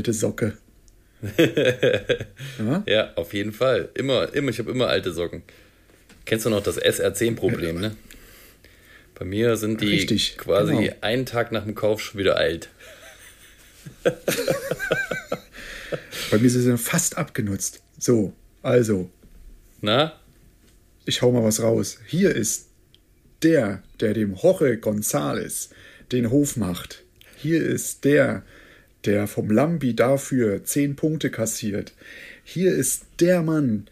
Alte Socke. ja? ja, auf jeden Fall. Immer, immer, ich habe immer alte Socken. Kennst du noch das SR10-Problem, ne? Bei mir sind die Richtig, quasi genau. einen Tag nach dem Kauf schon wieder alt. Bei mir sind sie fast abgenutzt. So, also. Na? Ich hau mal was raus. Hier ist der, der dem Jorge González den Hof macht. Hier ist der, der vom Lambi dafür zehn Punkte kassiert. Hier ist der Mann,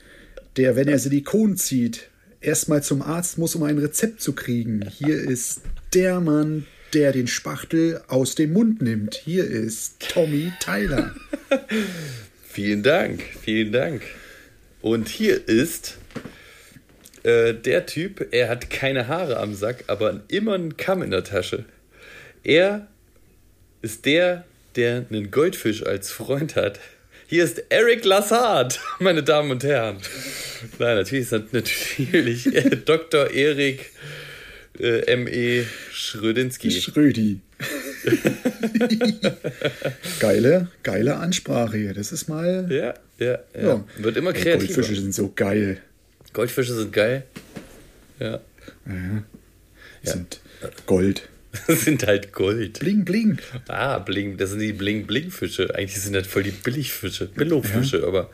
der, wenn er Silikon zieht, erstmal zum Arzt muss, um ein Rezept zu kriegen. Hier ist der Mann, der den Spachtel aus dem Mund nimmt. Hier ist Tommy Tyler. vielen Dank, vielen Dank. Und hier ist äh, der Typ, er hat keine Haare am Sack, aber immer einen Kamm in der Tasche. Er ist der, der einen Goldfisch als Freund hat. Hier ist Eric Lassard, meine Damen und Herren. Nein, natürlich ist natürlich äh, Dr. Erik äh, M.E. Schrödinski. Schrödi. geile, geile Ansprache hier. Das ist mal. Ja, ja, ja. ja. Wird immer kreativer. Goldfische sind so geil. Goldfische sind geil. Ja. ja. Sind Gold. sind halt Gold. Bling, bling. Ah, bling. Das sind die Bling-Bling-Fische. Eigentlich sind das voll die Billigfische, Billo-Fische, ja. aber,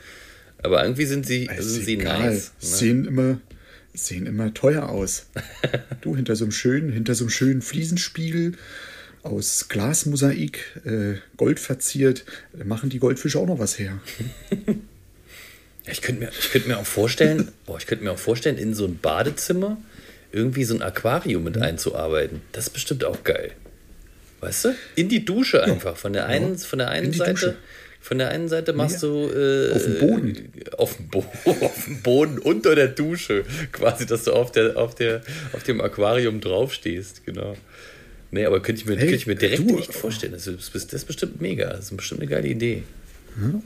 aber irgendwie sind sie, sind sie nice. Ne? Sehen immer, sehen immer teuer aus. du, hinter so einem schönen, hinter so einem schönen Fliesenspiegel aus Glasmosaik, äh, Gold verziert, machen die Goldfische auch noch was her. ich könnte mir, ich mir auch vorstellen, boah, ich könnte mir auch vorstellen, in so ein Badezimmer irgendwie so ein Aquarium mit mhm. einzuarbeiten. Das ist bestimmt auch geil. Weißt du? In die Dusche einfach. Von der einen, von der einen Seite. Dusche. Von der einen Seite machst ja. du äh, auf dem Boden. Auf dem, Bo auf dem Boden unter der Dusche. Quasi, dass du auf, der, auf, der, auf dem Aquarium draufstehst, genau. Nee, aber könnte ich mir, hey, könnte ich mir direkt du, nicht vorstellen. Das ist, das ist bestimmt mega. Das ist bestimmt eine geile Idee. Ja.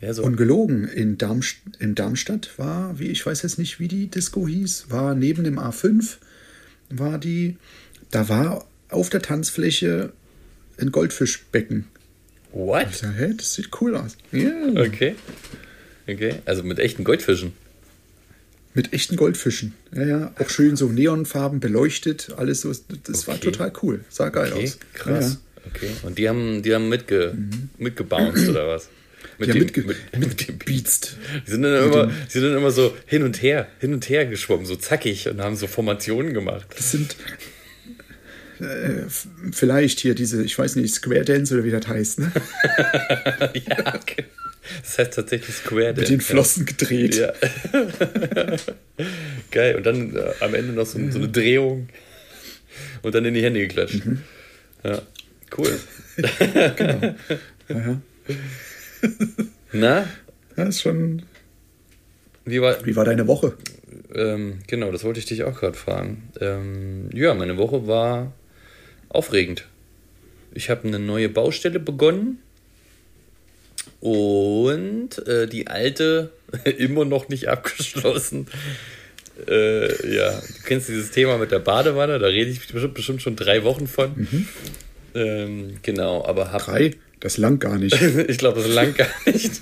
Ja, so. Ungelogen, in, Darmst in Darmstadt war, wie ich weiß jetzt nicht, wie die Disco hieß, war neben dem A5, war die, da war auf der Tanzfläche ein Goldfischbecken. What? Ich sag, hey, das sieht cool aus. Yeah. Okay. Okay, also mit echten Goldfischen. Mit echten Goldfischen. Ja, ja, auch schön so neonfarben beleuchtet, alles so. Das okay. war total cool. Sah geil okay, aus. Krass. Ja. Okay. Und die haben, die haben mitge, mhm. mitgebounced oder was? Mit ja, dem, mitge mit, mit dem Beats. Die sind, dann immer, die sind dann immer so hin und her, hin und her geschwommen, so zackig und haben so Formationen gemacht. Das sind äh, vielleicht hier diese, ich weiß nicht, Square Dance oder wie das heißt, ne? ja, okay. Das heißt tatsächlich Square Dance. Mit den Flossen ja. gedreht. Ja. Geil. Und dann äh, am Ende noch so, so, eine Drehung und dann in die Hände geklatscht. Mhm. Ja, cool. genau. Ja. Na? Ja, ist schon. Wie war, Wie war deine Woche? Ähm, genau, das wollte ich dich auch gerade fragen. Ähm, ja, meine Woche war aufregend. Ich habe eine neue Baustelle begonnen und äh, die alte immer noch nicht abgeschlossen. Äh, ja, du kennst dieses Thema mit der Badewanne, da rede ich bestimmt, schon drei Wochen von. Mhm. Ähm, genau, aber habe. Drei? Das lang gar nicht. ich glaube, das lang gar nicht.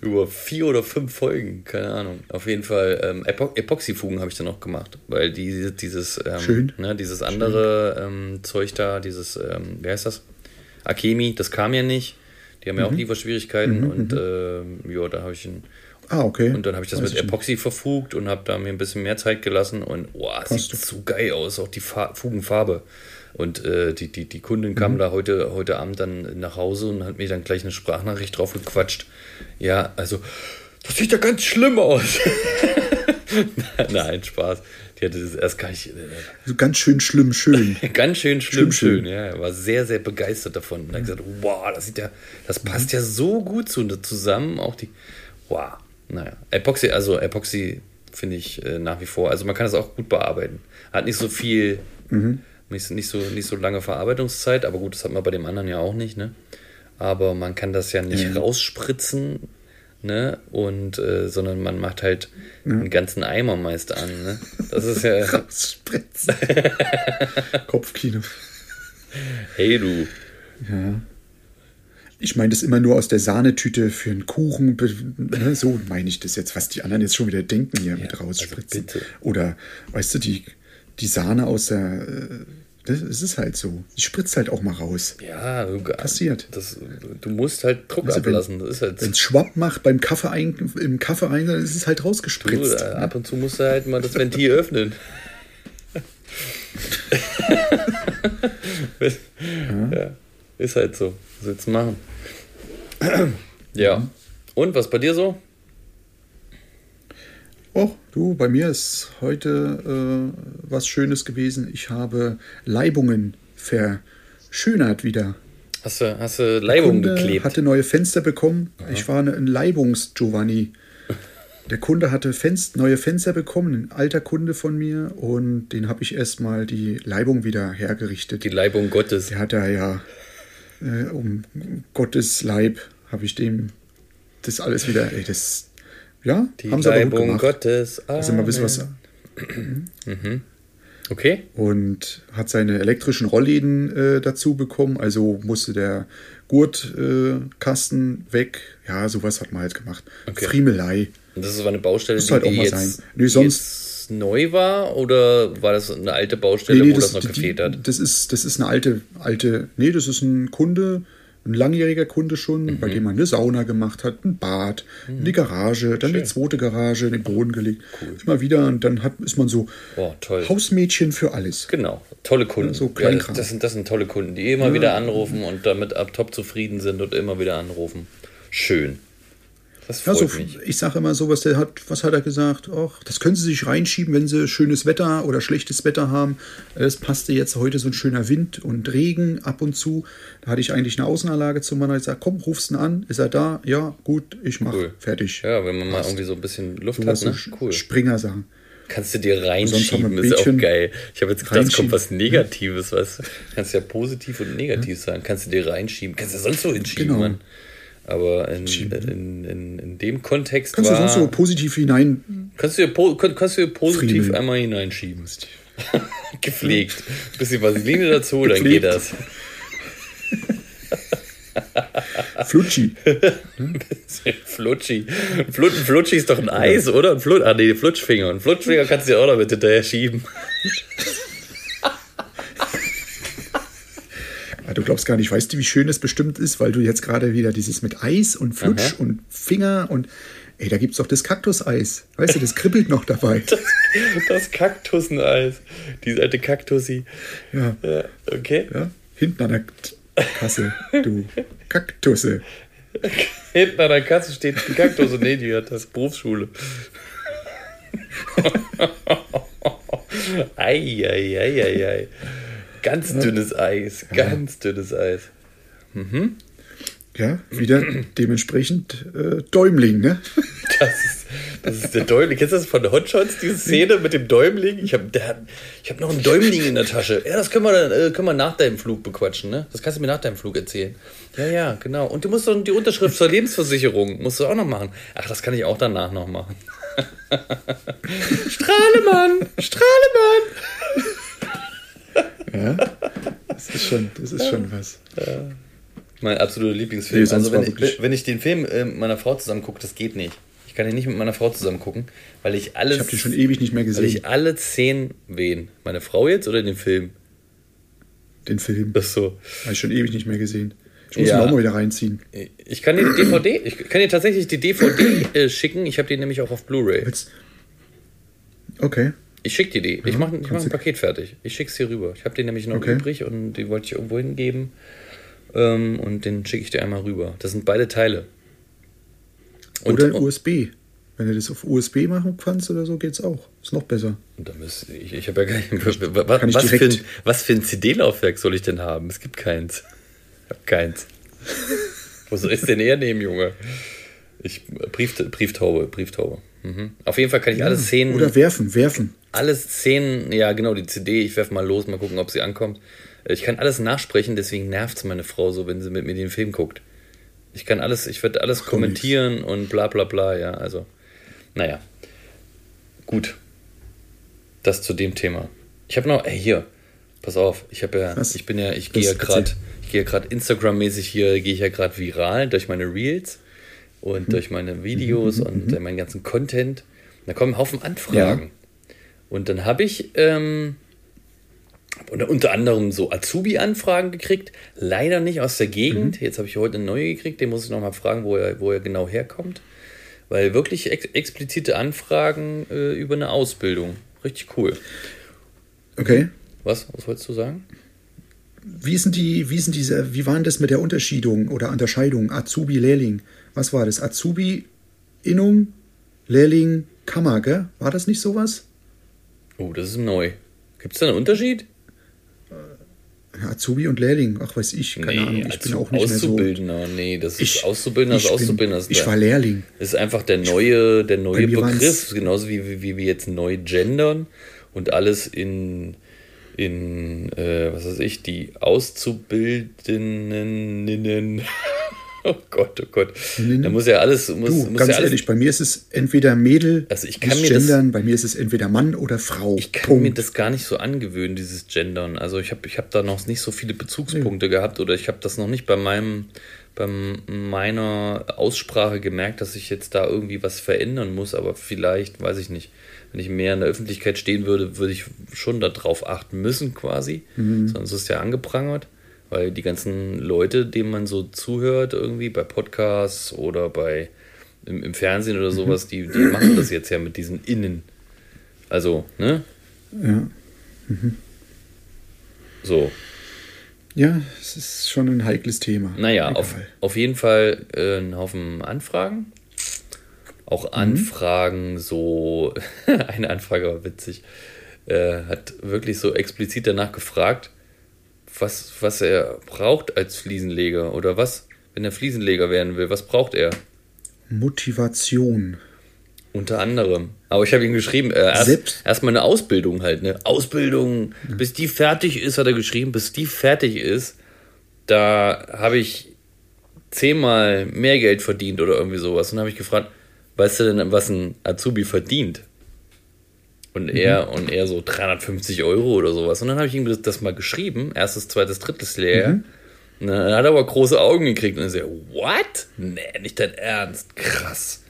Über vier oder fünf Folgen, keine Ahnung. Auf jeden Fall ähm, Epo Epoxyfugen habe ich dann noch gemacht, weil die, dieses, ähm, Schön. Ne, dieses andere ähm, Zeug da, dieses, ähm, wie heißt das? Akemi, das kam ja nicht. Die haben mhm. ja auch mhm. Lieferschwierigkeiten mhm, und äh, ja, da habe ich ein Ah, okay. Und dann habe ich das Weiß mit Epoxy nicht. verfugt und habe da mir ein bisschen mehr Zeit gelassen und oh, sieht so geil aus, auch die Fa Fugenfarbe. Und äh, die, die, die Kundin kam mhm. da heute, heute Abend dann nach Hause und hat mir dann gleich eine Sprachnachricht drauf gequatscht. Ja, also, das sieht ja ganz schlimm aus. Nein, Spaß. Die hatte das erst gar nicht. Äh, also ganz schön schlimm, schön. ganz schön schlimm, schlimm, schön. Ja, war sehr, sehr begeistert davon. Und hat gesagt, wow, das sieht ja, das passt mhm. ja so gut zu, zusammen. Auch die, wow. Naja, Epoxy, also Epoxy finde ich äh, nach wie vor. Also man kann es auch gut bearbeiten. Hat nicht so viel. Mhm nicht, nicht, so, nicht so lange Verarbeitungszeit, aber gut, das hat man bei dem anderen ja auch nicht, ne? Aber man kann das ja nicht mhm. rausspritzen, ne? Und, äh, sondern man macht halt mhm. einen ganzen Eimer meist an, ne? Das ist ja. Rausspritzen. Kopfkino. hey du. Ja. Ich meine das immer nur aus der Sahnetüte für einen Kuchen. Ne, so meine ich das jetzt, was die anderen jetzt schon wieder denken hier ja, mit rausspritzen. Also Oder, weißt du, die, die Sahne aus der. Äh, das, ist halt so. Die spritzt halt auch mal raus. Ja, passiert. Das, du musst halt Druck also ablassen. Wenn, halt es Schwapp macht beim Kaffee ein, im Kaffee ein, dann ist es halt rausgespritzt. Du, äh, ab und zu musst du halt mal das Ventil öffnen. ja. ja. Ist halt so. Was willst du machen? ja. Und was bei dir so? Oh, du, bei mir ist heute äh, was Schönes gewesen. Ich habe Leibungen verschönert wieder. Hast du, hast du Leibungen geklebt? hatte neue Fenster bekommen. Aha. Ich war ein Leibungs-Giovanni. Der Kunde hatte Fenster, neue Fenster bekommen, ein alter Kunde von mir, und den habe ich erstmal die Leibung wieder hergerichtet. Die Leibung Gottes. Der hat da ja äh, um Gottes Leib habe ich dem das alles wieder, ey, das, ja, Die haben sie aber gut gemacht. Gottes. Amen. Also mal ein bisschen was. mhm. Okay. Und hat seine elektrischen Rollläden äh, dazu bekommen, also musste der Gurtkasten äh, weg. Ja, sowas hat man halt gemacht. Okay. Friemelei. Und das ist eine Baustelle, die, halt auch die mal jetzt, sein. Nee, sonst neu war oder war das eine alte Baustelle, nee, nee, wo das, das noch gefehlt hat? Das ist, das ist eine alte, alte, nee, das ist ein Kunde, ein langjähriger Kunde schon, mhm. bei dem man eine Sauna gemacht hat, ein Bad, mhm. eine Garage, dann Schön. die zweite Garage in den Boden gelegt. Cool. Immer wieder und dann hat, ist man so oh, Hausmädchen für alles. Genau, tolle Kunden. Ja, so ja, das, sind, das sind tolle Kunden, die immer ja. wieder anrufen und damit ab top zufrieden sind und immer wieder anrufen. Schön. Das freut ja, so, mich. Ich sage immer so, was der hat, was hat er gesagt? Och, das können Sie sich reinschieben, wenn Sie schönes Wetter oder schlechtes Wetter haben. Es passte jetzt heute so ein schöner Wind und Regen ab und zu. Da hatte ich eigentlich eine Außenanlage zu meiner. Ich sage, komm, rufst ihn an. Ist er da? Ja, gut, ich mache. Cool. Fertig. Ja, wenn man mal irgendwie so ein bisschen Luft so hat, ne? Cool. Springer-Sachen. Kannst du dir reinschieben, ist auch geil. Ich habe jetzt gedacht, es kommt was Negatives, was. Kannst ja positiv und negativ sagen. Kannst du dir reinschieben. Kannst du sonst so hinschieben, genau. Mann. Aber in, in, in, in, dem Kontext kannst war... Kannst du sonst so positiv hinein... Kannst du dir, kannst du dir positiv Friemel. einmal hineinschieben. Gepflegt. Bisschen Vaseline dazu, dann geht das. Flutschi. Flutschi. Flut, Flutschi ist doch ein Eis, oder? Ein Flut, ah, nee, Flutschfinger. Ein Flutschfinger kannst du dir auch noch mit hinterher schieben. Du glaubst gar nicht, weißt du, wie schön es bestimmt ist, weil du jetzt gerade wieder dieses mit Eis und Flutsch Aha. und Finger und ey, da gibt es doch das Kaktuseis. Weißt du, das kribbelt noch dabei. Das, das Kaktuseneis. Die alte Kaktusi. Ja. ja. Okay. Ja. Hinten an der Kasse, du Kaktusse. Hinten an der Kasse steht die Kaktus und nee, die hat das Berufsschule. Eieieiei. ei, ei, ei, ei. Ganz dünnes Eis, ganz dünnes Eis. Mhm. Ja, wieder dementsprechend äh, Däumling, ne? Das ist, das ist der Däumling. Kennst du das von Hotshots, diese Szene mit dem Däumling? Ich habe hab noch einen Däumling in der Tasche. Ja, das können wir, dann, äh, können wir nach deinem Flug bequatschen, ne? Das kannst du mir nach deinem Flug erzählen. Ja, ja, genau. Und du musst doch die Unterschrift zur Lebensversicherung, musst du auch noch machen. Ach, das kann ich auch danach noch machen. Strahlemann! Strahlemann! Ja, das ist schon, das ist schon was. Ja. Mein absoluter Lieblingsfilm. Nee, also wenn ich, wenn ich den Film äh, mit meiner Frau zusammen gucke, das geht nicht. Ich kann ihn nicht mit meiner Frau zusammen gucken, weil ich alles. Ich habe den schon ewig nicht mehr gesehen. Weil ich alle Szenen wen? Meine Frau jetzt oder den Film? Den Film. Ach so. Habe ich schon ewig nicht mehr gesehen. Ich muss ja. ihn auch mal wieder reinziehen. Ich kann dir die DVD, ich kann dir tatsächlich die DVD äh, schicken. Ich habe den nämlich auch auf Blu-ray. Okay. Ich schicke dir die. Ich mache mach ein Paket fertig. Ich schicke es dir rüber. Ich habe den nämlich noch okay. übrig und die wollte ich irgendwo hingeben. Ähm, und den schicke ich dir einmal rüber. Das sind beide Teile. Und, oder und, USB. Wenn du das auf USB machen kannst oder so, geht's auch. Ist noch besser. Da müsste ich, ich habe ja gar nicht. Was, was, für ein, was für ein CD-Laufwerk soll ich denn haben? Es gibt keins. Ich habe keins. Wo soll ich es denn hernehmen, Junge? Ich, Brief, Brieftaube, Brieftaube. Mhm. Auf jeden Fall kann ich ja, alle Szenen. Oder werfen, werfen. Alle Szenen, ja, genau, die CD, ich werfe mal los, mal gucken, ob sie ankommt. Ich kann alles nachsprechen, deswegen nervt es meine Frau so, wenn sie mit mir den Film guckt. Ich kann alles, ich werde alles Ach, kommentieren und bla bla bla, ja, also. Naja. Gut. Das zu dem Thema. Ich habe noch, ey, hier. Pass auf, ich habe ja, Was? ich bin ja, ich gehe ja gerade, ich gehe ja gerade Instagram-mäßig hier, gehe ich ja gerade viral durch meine Reels und mhm. durch meine Videos mhm. und äh, meinen ganzen Content. Da kommen ein Haufen Anfragen. Ja. Und dann habe ich ähm, unter anderem so Azubi-Anfragen gekriegt, leider nicht aus der Gegend. Mhm. Jetzt habe ich heute eine neue gekriegt, den muss ich nochmal fragen, wo er, wo er genau herkommt. Weil wirklich ex explizite Anfragen äh, über eine Ausbildung. Richtig cool. Okay. Was? Was wolltest du sagen? Wie sind die, wie sind diese, wie waren das mit der Unterschiedung oder Unterscheidung? Azubi, Lehrling. Was war das? Azubi, Innung, Lehrling, Kammer, gell? War das nicht sowas? Oh, das ist neu. Gibt es da einen Unterschied? Azubi und Lehrling, ach weiß ich, keine nee, Ahnung, ich bin auch nicht Auszubildender, mehr so. nee, das ist ich, Auszubildender, ich Auszubildender. Bin, ich war Lehrling. Das ist einfach der neue, der neue Begriff, genauso wie, wie, wie wir jetzt neu gendern und alles in, in äh, was weiß ich, die Auszubildenden Oh Gott, oh Gott. Da muss ja alles. Muss, du, muss ganz ja alles ehrlich, bei mir ist es entweder Mädel, also ich kann mir gendern, das, bei mir ist es entweder Mann oder Frau. Ich kann Punkt. mir das gar nicht so angewöhnen, dieses Gendern. Also ich habe ich hab da noch nicht so viele Bezugspunkte ja. gehabt oder ich habe das noch nicht bei meinem bei meiner Aussprache gemerkt, dass ich jetzt da irgendwie was verändern muss, aber vielleicht, weiß ich nicht, wenn ich mehr in der Öffentlichkeit stehen würde, würde ich schon darauf achten müssen quasi, mhm. sonst ist es ja angeprangert. Weil die ganzen Leute, denen man so zuhört, irgendwie bei Podcasts oder bei im, im Fernsehen oder sowas, die, die machen das jetzt ja mit diesen Innen. Also, ne? Ja. Mhm. So. Ja, es ist schon ein heikles Thema. Naja, auf, auf jeden Fall äh, ein Haufen Anfragen. Auch mhm. Anfragen, mhm. so, eine Anfrage war witzig, äh, hat wirklich so explizit danach gefragt, was, was er braucht als Fliesenleger oder was, wenn er Fliesenleger werden will, was braucht er? Motivation. Unter anderem. Aber ich habe ihm geschrieben, äh, erst, erstmal eine Ausbildung halt, ne? Ausbildung, ja. bis die fertig ist, hat er geschrieben, bis die fertig ist, da habe ich zehnmal mehr Geld verdient oder irgendwie sowas. Und habe ich gefragt, weißt du denn, was ein Azubi verdient? Und mhm. er, und er so 350 Euro oder sowas. Und dann habe ich ihm das, das, mal geschrieben, erstes, zweites, drittes Lehrjahr. Mhm. Und dann hat er aber große Augen gekriegt und er so, what? Nee, nicht dein Ernst. Krass.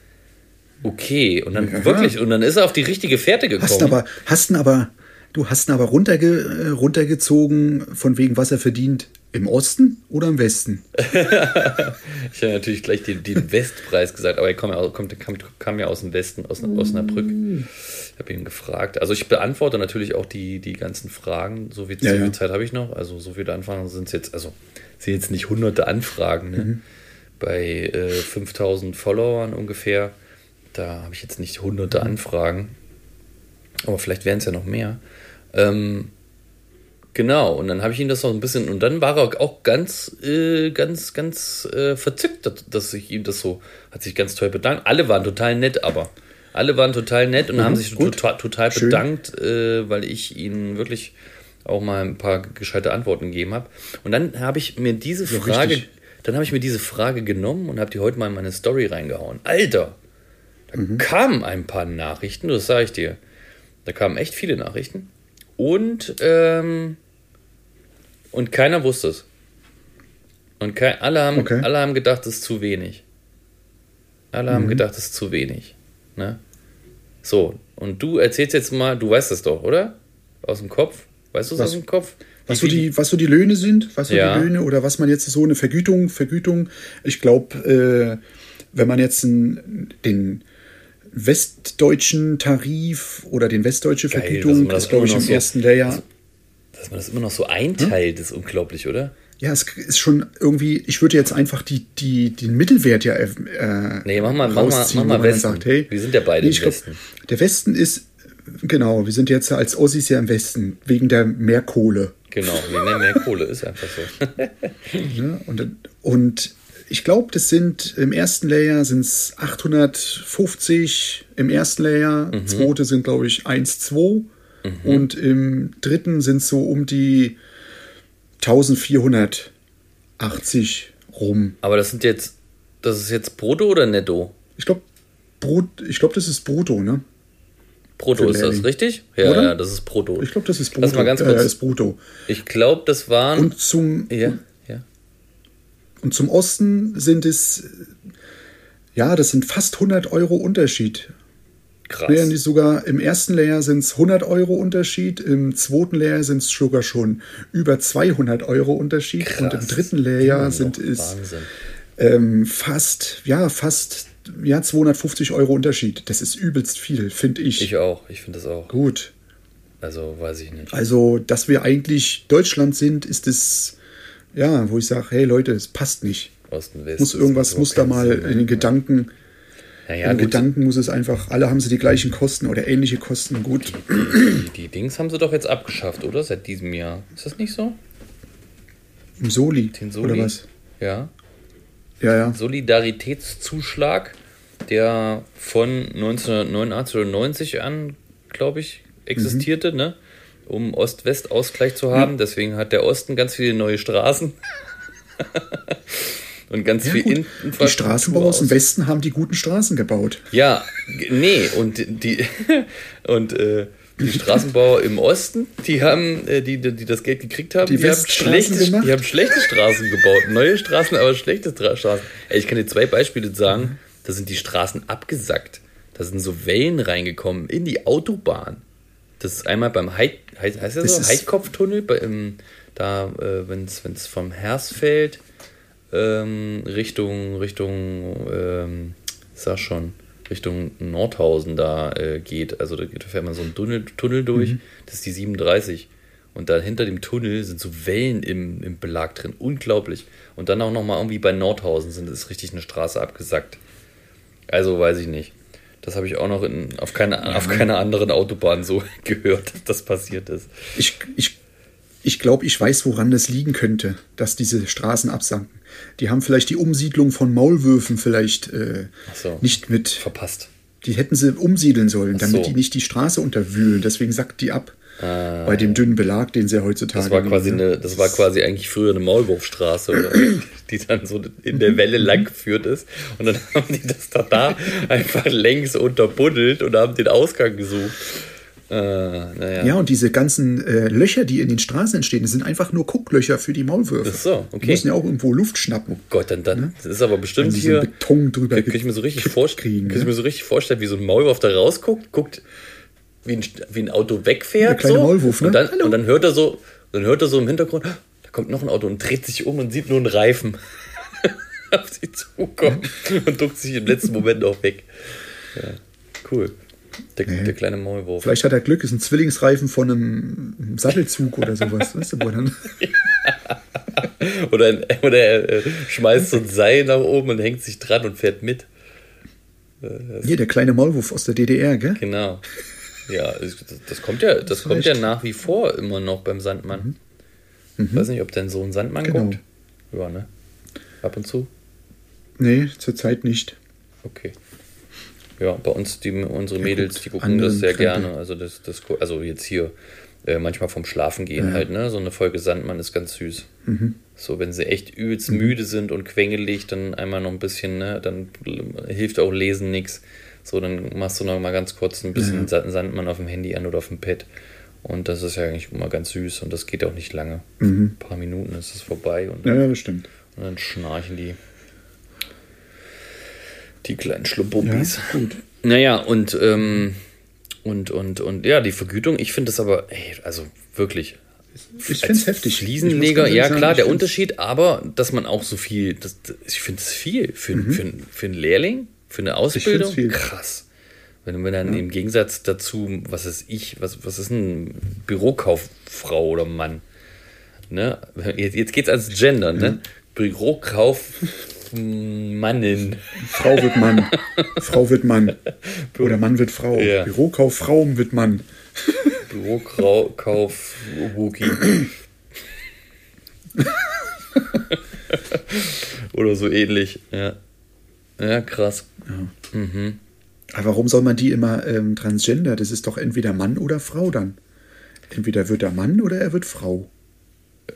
Okay. Und dann ja. wirklich, und dann ist er auf die richtige Fährte gekommen. Hast aber, hast aber, du hast ihn aber runterge, äh, runtergezogen, von wegen, was er verdient. Im Osten oder im Westen? ich habe natürlich gleich den, den Westpreis gesagt, aber er kam kam, kam ja aus dem Westen, aus Osnabrück. Ich habe ihn gefragt. Also ich beantworte natürlich auch die, die ganzen Fragen. So viel, ja, so viel ja. Zeit habe ich noch. Also so viele Anfragen sind es jetzt, also sind jetzt nicht hunderte Anfragen. Ne? Mhm. Bei äh, 5000 Followern ungefähr, da habe ich jetzt nicht hunderte. Anfragen. Aber vielleicht wären es ja noch mehr. Ähm, Genau, und dann habe ich ihm das noch ein bisschen, und dann war er auch ganz, äh, ganz, ganz äh, verzückt, dass ich ihm das so, hat sich ganz toll bedankt. Alle waren total nett, aber alle waren total nett und mhm, haben sich total, total bedankt, äh, weil ich ihnen wirklich auch mal ein paar gescheite Antworten gegeben habe. Und dann habe ich mir diese ja, Frage, richtig. dann habe ich mir diese Frage genommen und habe die heute mal in meine Story reingehauen. Alter, da mhm. kamen ein paar Nachrichten, das sage ich dir. Da kamen echt viele Nachrichten. Und ähm, und keiner wusste es. Und kein, alle, haben, okay. alle haben gedacht, es ist zu wenig. Alle mhm. haben gedacht, es ist zu wenig. Ne? So, und du erzählst jetzt mal, du weißt es doch, oder? Aus dem Kopf? Weißt du es aus dem Kopf? Was so, die, was so die Löhne sind, was so ja. die Löhne oder was man jetzt so eine Vergütung, Vergütung, ich glaube, äh, wenn man jetzt ein, den westdeutschen Tarif oder den westdeutsche Vergütung, das, ist glaube ich im so, ersten Lehrjahr. Dass man das immer noch so einteilt, hm? ist unglaublich, oder? Ja, es ist schon irgendwie, ich würde jetzt einfach die, die, den Mittelwert ja äh, Nee, mach mal, mach mal, mach mal Westen. Sagt, hey, wir sind ja beide nee, im Westen. Glaub, der Westen ist, genau, wir sind jetzt als Ossis ja im Westen, wegen der Mehrkohle. Genau, wegen der Mehrkohle, ist einfach so. ja, und, und ich glaube, das sind im ersten Layer sind es 850 im ersten Layer, mhm. zweite sind glaube ich 1, 2 Mhm. Und im dritten sind es so um die 1480 rum. Aber das sind jetzt, das ist jetzt brutto oder netto? Ich glaube, ich glaube, das ist brutto, ne? Brutto ist das, richtig? Ja, Oder? ja, das ist Brutto. Ich glaube, das ist brutto. Lass mal ganz kurz. ja, ist brutto. Ich glaube, das waren. Und zum, ja, ja. und zum Osten sind es, äh, ja, das sind fast 100 Euro Unterschied. Krass. Nee, nicht sogar im ersten Layer sind es 100 Euro Unterschied, im zweiten Layer sind es sogar schon über 200 Euro Unterschied und im Krass. dritten Layer Immer sind es ähm, fast, ja, fast, ja, 250 Euro Unterschied. Das ist übelst viel, finde ich. Ich auch. Ich finde das auch. Gut. Also, weiß ich nicht. Also, dass wir eigentlich Deutschland sind, ist es, ja, wo ich sage, hey Leute, es passt nicht. Osten, West. Muss irgendwas, muss da mal in den Gedanken, Naja, gut. Gedanken muss es einfach, alle haben sie die gleichen Kosten oder ähnliche Kosten. Gut. Die, die Dings haben sie doch jetzt abgeschafft, oder? Seit diesem Jahr. Ist das nicht so? Im Soli, Den Soli? oder was? Ja. Ja, ja. Solidaritätszuschlag, der von 1989 oder 90 an, glaube ich, existierte, Mhm. ne? Um Ost-West-Ausgleich zu haben. Deswegen hat der Osten ganz viele neue Straßen. Und ganz Ja, viel gut. Infrastruktur. Die Straßenbauer aus dem Westen haben die guten Straßen gebaut. Ja, nee, und die und äh, die Straßenbauer im Osten, die haben, äh, die, die das Geld gekriegt haben, Die die, haben schlechte, gemacht? die haben schlechte Straßen gebaut. Neue Straßen, aber schlechte Stra- Straßen. Ey, ich kann dir zwei Beispiele sagen, da sind die Straßen abgesackt. Da sind so Wellen reingekommen in die Autobahn. Das ist einmal beim Heid, heißt, heißt das so? Heidkopftunnel, bei, im, da, äh, wenn es vom Hersfeld ähm, Richtung, Richtung, ähm, sag schon, Richtung Nordhausen da äh, geht. Also da, fährt man so einen Tunnel, Tunnel durch, Mhm. das ist die 37. Und da hinter dem Tunnel sind so Wellen im, im Belag drin. Unglaublich. Und dann auch nochmal irgendwie bei Nordhausen sind ist richtig eine Straße abgesackt. Also weiß ich nicht. Das habe ich auch noch in, auf, keine, auf keiner anderen Autobahn so gehört, dass das passiert ist. Ich, ich, ich glaube, ich weiß, woran das liegen könnte, dass diese Straßen absanken. Die haben vielleicht die Umsiedlung von Maulwürfen vielleicht äh, so. nicht mit. Verpasst. Die hätten sie umsiedeln sollen, damit so. die nicht die Straße unterwühlen. Deswegen sackt die ab. Bei dem dünnen Belag, den sie heutzutage Ah. Das war quasi nehmen, ne? eine, das war quasi eigentlich früher eine Maulwurfstraße, oder? die dann so in der Welle lang geführt ist. Und dann haben die das da, da einfach längs unterbuddelt und haben den Ausgang gesucht. Äh, naja. Ja, und diese ganzen äh, Löcher, die in den Straßen entstehen, das sind einfach nur Gucklöcher für die Maulwürfe. Ach so, okay. Die müssen ja auch irgendwo Luft schnappen. Gott, dann, dann das ist aber bestimmt Wenn hier. Beton drüber Kann ich mir so richtig vorstellen, kann ich ne? mir so richtig vorstellen, wie so ein Maulwurf da rausguckt, guckt, wie ein, wie ein Auto wegfährt. Der so, Maulwurf, ne? Und dann, Hallo. und dann hört er so, dann hört er so im Hintergrund, "Ah, da kommt noch ein Auto und dreht sich um und sieht nur einen Reifen auf sie zukommen und duckt sich im letzten Moment auch weg. Ja, cool. Der, der kleine Maulwurf. Vielleicht hat er Glück, ist ein Zwillingsreifen von einem, Sattelzug oder sowas. weißt du, wo dann Oder, ein, oder er äh, schmeißt so ein Seil nach oben und hängt sich dran und fährt mit. Hier, der kleine Maulwurf aus der DDR, gell? Genau. Ja, das, das kommt ja, das kommt ja nach wie vor immer noch beim Sandmann. Ich weiß nicht, ob dein Sohn Sandmann Genau. guckt. Ja, ne? Ab und zu. Nee, zurzeit nicht. Okay. Ja, bei uns, die, unsere Er Mädels, die gucken das sehr Krempel. gerne. Also das, das, also jetzt hier äh, manchmal vom Schlafen gehen halt, ne? So eine Folge Sandmann ist ganz süß. Mhm. So, wenn sie echt übelst müde sind und quengelig, dann einmal noch ein bisschen, ne? Dann hilft auch Lesen nichts. So, dann machst du noch mal ganz kurz ein bisschen Sa- Sandmann auf dem Handy an oder auf dem Pad. Und das ist ja eigentlich immer ganz süß und das geht auch nicht lange. Ein paar Minuten ist es vorbei und, Mhm. Ja, das stimmt. und dann schnarchen die. Die kleinen Schluppumpis. Ja, gut. Naja, und, ähm, und, und, und ja, die Vergütung, ich finde das aber, ey, also wirklich. Ich finde es heftig. Fliesenleger, ja sagen, klar, der Unterschied, aber dass man auch so viel, das, ich finde es viel für, Mhm. für, für einen Lehrling, für eine Ausbildung, krass. Wenn, wenn dann im Gegensatz dazu, was ist ich, was, was ist ein Bürokauffrau oder Mann? Ne? Jetzt, jetzt geht's ans Gender, ne? Bürokauffmannin. Frau wird Mann. Frau wird Mann. Oder Mann wird Frau. Ja. Bürokauffrau wird Mann. Bürokauf Wookie. Oder so ähnlich, ja. Ja, krass. Aber warum soll man die immer ähm, transgender? Das ist doch entweder Mann oder Frau dann. Entweder wird er Mann oder er wird Frau.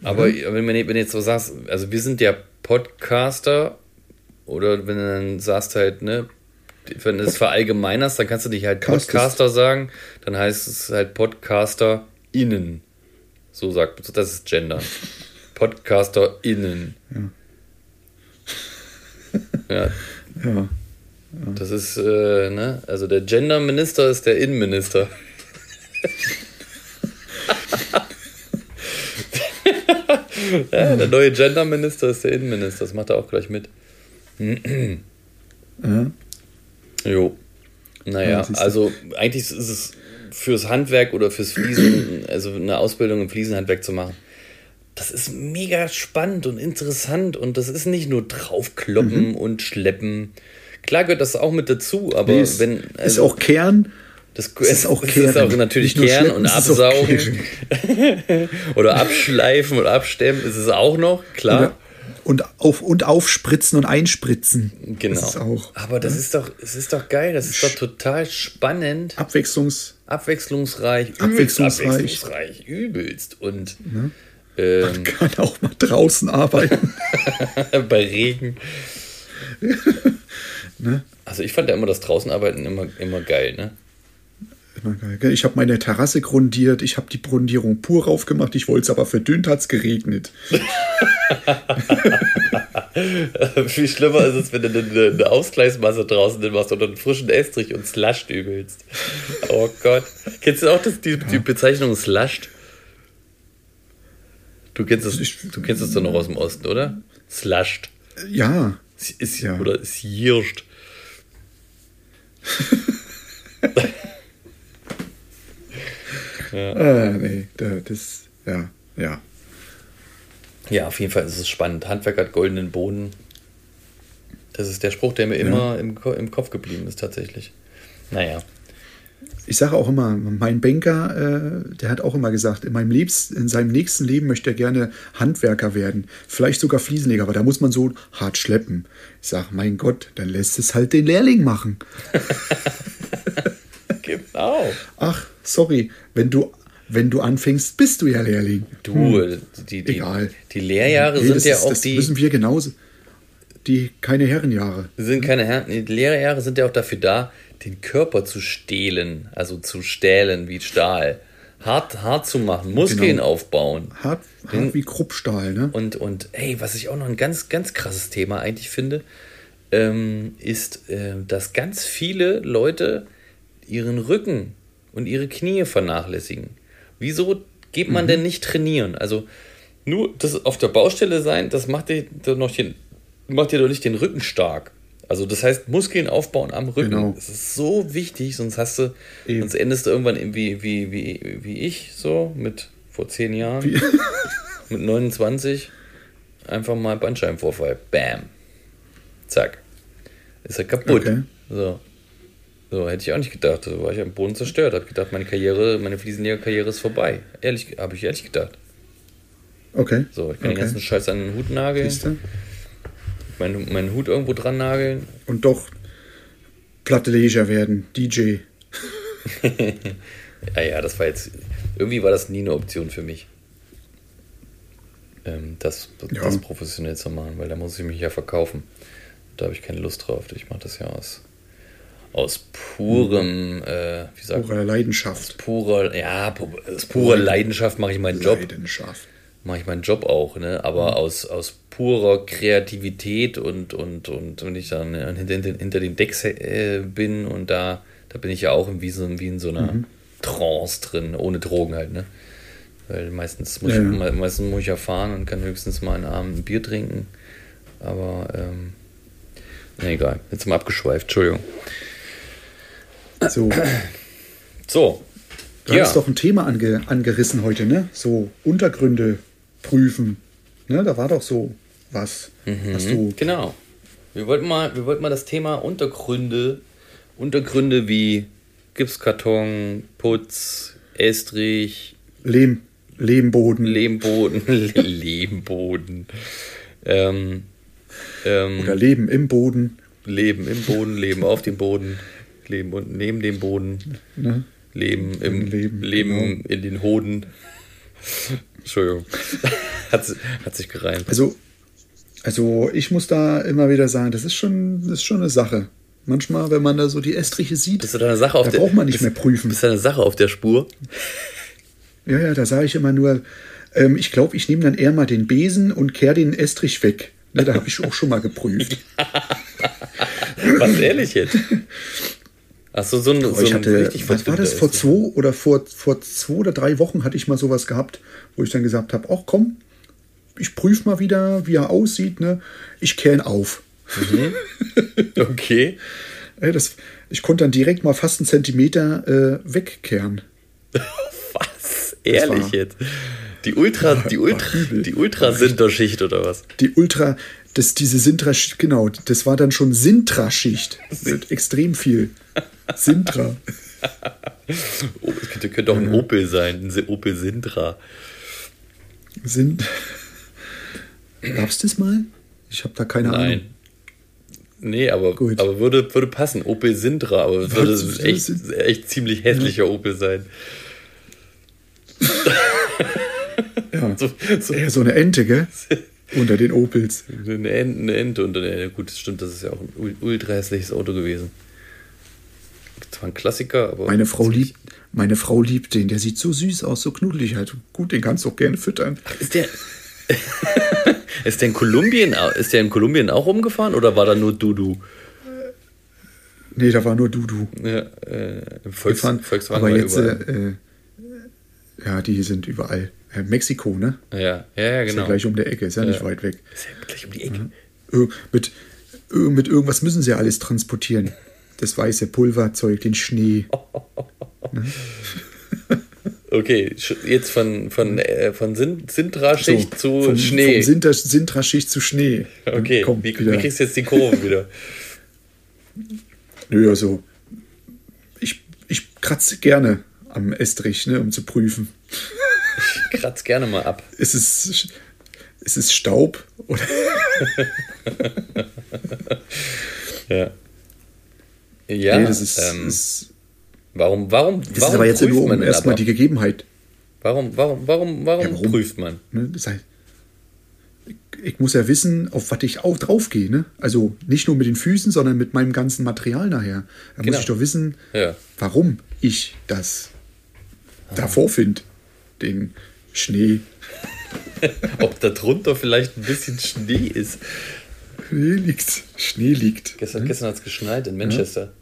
Aber wenn, man, wenn du jetzt so sagst, also wir sind ja Podcaster oder wenn du dann sagst halt, ne, wenn du es verallgemeinerst, dann kannst du dich halt Podcaster sagen, dann heißt es halt Podcaster innen. So sagt das ist Gender. Podcaster innen. Ja. ja. ja. Das ist, äh, ne? Also der Genderminister ist der Innenminister. ja, der neue Genderminister ist der Innenminister, das macht er auch gleich mit. Mhm. Jo. Naja, ja, also eigentlich ist es fürs Handwerk oder fürs Fliesen, also eine Ausbildung im Fliesenhandwerk zu machen, das ist mega spannend und interessant und das ist nicht nur draufkloppen mhm. und schleppen. Klar gehört das auch mit dazu, aber nee, wenn. Also, ist auch Kern. Das, ist auch Kern. ist auch natürlich Kern und absaugen. oder abschleifen oder abstemmen ist es auch noch, klar. Und, auf, und aufspritzen und einspritzen. Genau. Das auch, Aber das ja? ist doch, es ist doch geil, das ist doch total spannend. Abwechslungs abwechslungsreich. Abwechslungsreich. Abwechslungsreich, übelst. Und ne? ähm, man kann auch mal draußen arbeiten. Bei Regen. ne? Also ich fand ja immer das Draußenarbeiten immer, immer geil, ne? Geil. Ich habe meine Terrasse grundiert, ich habe die Grundierung pur raufgemacht, ich wollte es aber verdünnt, hat es geregnet. Viel schlimmer ist es, wenn du eine, eine Ausgleichsmasse draußen machst oder einen frischen Estrich und slusht übelst. Oh Gott. Kennst du auch das, die, die Bezeichnung slushed? Du kennst das, du kennst das doch noch aus dem Osten, oder? Slushed. Ja. Ist, ja. Oder es hirscht. ja. Äh, nee, das, ja, ja. Ja, auf jeden Fall ist es spannend. Handwerk hat goldenen Boden. Das ist der Spruch, der mir ja. immer im, im Kopf geblieben ist, tatsächlich. Naja. Ich sage auch immer, mein Banker, äh, der hat auch immer gesagt, in, meinem Lebens, in seinem nächsten Leben möchte er gerne Handwerker werden. Vielleicht sogar Fliesenleger, aber da muss man so hart schleppen. Ich sage, mein Gott, dann lässt es halt den Lehrling machen. genau. Ach, sorry, wenn du wenn du anfängst, bist du ja Lehrling. Du, hm. die, die, Egal. die Lehrjahre nee, sind ja ist, auch das die. Das wissen wir genauso. Die keine Herrenjahre. Sind keine Herren. Die Lehrjahre sind ja auch dafür da, den Körper zu stehlen, also zu stählen wie Stahl. Hart, hart zu machen, Muskeln genau. aufbauen. Hart, hart wie Kruppstahl, ne? Und, und ey, was ich auch noch ein ganz, ganz krasses Thema eigentlich finde, ähm, ist, äh, dass ganz viele Leute ihren Rücken und ihre Knie vernachlässigen. Wieso geht man mhm. denn nicht trainieren? Also nur das auf der Baustelle sein, das macht dir doch, noch den, macht dir doch nicht den Rücken stark. Also das heißt, Muskeln aufbauen am Rücken. Genau. Das ist so wichtig, sonst hast du, Eben. sonst endest du irgendwann wie, wie, wie, wie ich, so mit vor zehn Jahren, wie? mit 29, einfach mal Bandscheibenvorfall. Bam. Zack. Ist er kaputt. Okay. So. So, hätte ich auch nicht gedacht. Da war ich am Boden zerstört. Habe gedacht, meine Karriere, meine Fliesenleger-Karriere ist vorbei. Ehrlich, habe ich ehrlich gedacht. Okay. So, ich kann okay. den ganzen Scheiß an den Hut nageln. Meinen, meinen Hut irgendwo dran nageln. Und doch Platte Leisure werden, DJ. ja, ja, das war jetzt. Irgendwie war das nie eine Option für mich. Ähm, das, ja. das professionell zu machen, weil da muss ich mich ja verkaufen. Da habe ich keine Lust drauf. Ich mache das ja aus aus purem, äh, wie sagt Purer Leidenschaft. Aus purer, ja, aus purer Leidenschaft mache ich meinen Job. Leidenschaft. Mache ich meinen Job auch, ne? Aber mhm. aus, aus purer Kreativität und, und, und wenn ich dann hinter, hinter den Decks äh, bin und da, da bin ich ja auch wie, so, wie in so einer mhm. Trance drin, ohne Drogen halt, ne? Weil meistens muss, ja, ich, ja. meistens muss ich ja fahren und kann höchstens mal einen Abend ein Bier trinken. Aber, ähm, egal. Jetzt mal abgeschweift, Entschuldigung. So. So. Du ja. hast doch ein Thema ange, angerissen heute, ne? So Untergründe prüfen. Ne? Da war doch so was. Mhm, was du genau. Wir wollten, mal, wir wollten mal das Thema Untergründe, Untergründe wie Gipskarton, Putz, Estrich, Lehm, Lehmboden. Lehmboden, Lehmboden. Ähm, ähm, Oder Leben im Boden. Leben im Boden, Leben auf dem Boden. Leben und neben dem Boden. Ne? Leben im Leben, Leben genau. in den Hoden. Entschuldigung. hat, hat sich gereimt. Also, also ich muss da immer wieder sagen, das ist schon, das ist schon eine Sache. Manchmal, wenn man da so die Estriche sieht, bist du deine Sache auf da der, braucht man nicht bist, mehr prüfen. Bist deine Sache auf der Spur? Ja, ja, da sage ich immer nur, ähm, ich glaube, ich nehme dann eher mal den Besen und kehre den Estrich weg. Ne, da habe ich auch schon mal geprüft. Was ehrlich jetzt? Achso, so ein, so ich hatte, richtig was war das, vor zwei oder vor, vor zwei oder drei Wochen hatte ich mal sowas gehabt, wo ich dann gesagt habe, ach komm, ich prüfe mal wieder, wie er aussieht, ne? Ich kehre ihn auf. Okay. Ey, das, ich konnte dann direkt mal fast einen Zentimeter äh, wegkehren. Was? Ehrlich jetzt? Die Ultra, die Ultra, die Ultra-Sinterschicht oder was? Die Ultra, das, diese Sintra, genau, das war dann schon Sintra-Schicht. Mit extrem viel. Sintra. Oh, es könnte, könnte auch ein Opel sein, ein Opel Sintra. Sind. Gab's das mal? Ich habe da keine Ahnung. Nein. Nee, aber, Gut. aber würde, würde passen. Opel Sintra, aber es würde Was? echt, echt ziemlich hässlicher Opel sein. Ja. So, so Eher so eine Ente, gell? Unter den Opels. eine, Ente, eine Ente und eine, gut, das stimmt, das ist ja auch ein ul- ultra hässliches Auto gewesen. War ein Klassiker, aber. Meine Frau liebt, meine Frau liebt den. Der sieht so süß aus, so knuddelig halt. Gut, den kannst du auch gerne füttern. Ist der. ist der in Kolumbien, ist der in Kolumbien auch rumgefahren oder war da nur Dudu? Nee, da war nur Dudu. Ja, äh, im Volks, Gefahren. Volkswagen Aber jetzt, äh, äh, ja, die sind überall. Äh, Mexiko, ne? ja, ja, ja, Ist ja genau. gleich um der Ecke, ist ja, nicht Ja. weit weg. Ist ja gleich um die Ecke. Ö- mit, ö- mit irgendwas müssen sie ja alles transportieren. Das weiße Pulverzeug, den Schnee. Okay, jetzt von, von, äh, von Sin- Sintra-Schicht zu vom, Schnee. Sinter, Sintra-Schicht zu Schnee. okay, Kommt wie, wie kriegst du jetzt die Kurve wieder? Nö, also. Ich, ich kratze gerne am Estrich, ne, um zu prüfen. Kratz gerne mal ab. Ist es, ist es Staub? Oder? Ja. Ja, nee, das ist, ähm, ist, warum, warum, das warum ist aber jetzt prüft nur um erstmal die Gegebenheit. Warum, warum, warum, warum, Ja, warum? prüft man? Ne? Das heißt, ich, muss ja wissen, auf was ich auch draufgehe. Ne? Also nicht nur mit den Füßen, sondern mit meinem ganzen Material nachher. Da Genau. muss ich doch wissen, Ja. warum ich das da vorfinde. Den Schnee. Ob da drunter vielleicht ein bisschen Schnee ist. Schnee liegt. Schnee liegt. Gestern, gestern hat es geschneit in Manchester.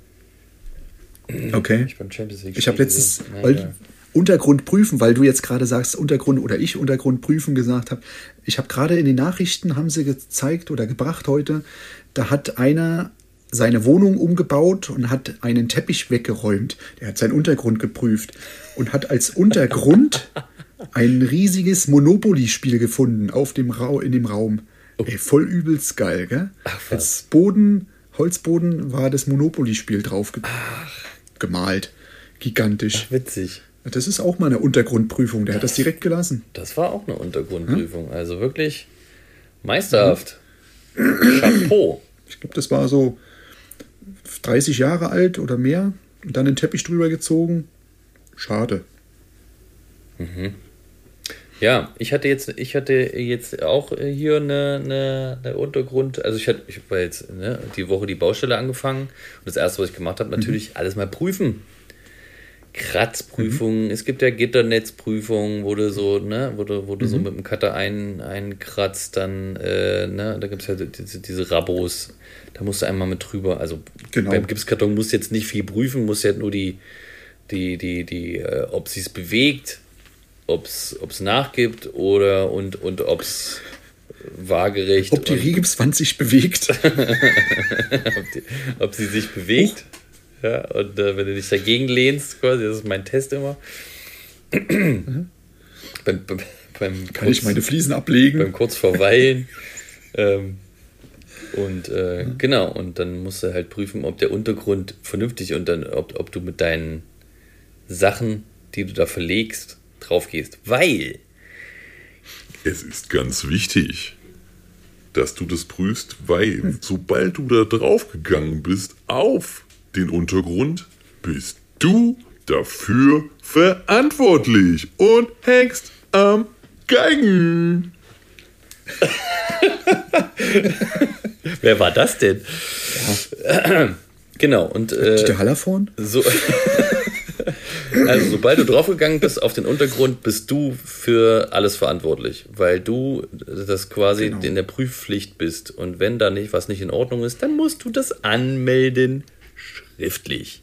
Okay. Ich beim Champions League Ich habe letztens Naja. Untergrund prüfen, weil du jetzt gerade sagst Untergrund oder ich Untergrund prüfen gesagt habe. Ich habe gerade in den Nachrichten haben sie gezeigt oder gebracht heute, da hat einer seine Wohnung umgebaut und hat einen Teppich weggeräumt. Der hat seinen Untergrund geprüft und hat als Untergrund ein riesiges Monopoly-Spiel gefunden auf dem Rau in dem Raum. Ey, voll übelst geil, gell? Ach, was. Als Boden, Holzboden war das Monopoly-Spiel drauf ge gemalt. Gigantisch. Witzig. Das ist auch mal eine Untergrundprüfung. Der hat das direkt gelassen. Das war auch eine Untergrundprüfung. Also wirklich meisterhaft. Chapeau. Ich glaube, das war so 30 Jahre alt oder mehr. Und dann den Teppich drüber gezogen. Schade. Ja, ich hatte jetzt, ich hatte jetzt auch äh, hier eine, eine, eine Untergrund, also ich hatte, ich war jetzt ne, die Woche die Baustelle angefangen und das erste, was ich gemacht habe, natürlich alles mal prüfen. Kratzprüfungen, es gibt ja Gitternetzprüfungen, wo du so, ne, wo du, wo du so mit dem Cutter ein, einkratzt, dann, äh, ne, da gibt es ja diese, diese Rabos, da musst du einmal mit drüber, also Genau. beim Gipskarton musst du jetzt nicht viel prüfen, musst ja nur die, die, die, die, äh, ob sie es bewegt, ob es nachgibt oder und, und ob es waagerecht Ob die Riegipswand sich bewegt. ob, die, ob sie sich bewegt. Ja, und äh, wenn du dich dagegen lehnst, quasi, das ist mein Test immer. beim, beim, beim, Kann ich meine Fliesen ablegen? beim kurz vor Weilen. ähm, und äh, genau, und dann musst du halt prüfen, ob der Untergrund vernünftig und dann, ob, ob du mit deinen Sachen, die du da verlegst, drauf gehst. Weil, Es ist ganz wichtig, dass du das prüfst, weil sobald du da draufgegangen bist auf den Untergrund, bist du dafür verantwortlich und hängst am Geigen. wer war das denn? Genau, und äh, Dieter Hallervorn? so, also sobald du draufgegangen bist auf den Untergrund, bist du für alles verantwortlich, weil du das quasi Genau. in der Prüfpflicht bist. Und wenn da nicht was nicht in Ordnung ist, dann musst du das anmelden schriftlich.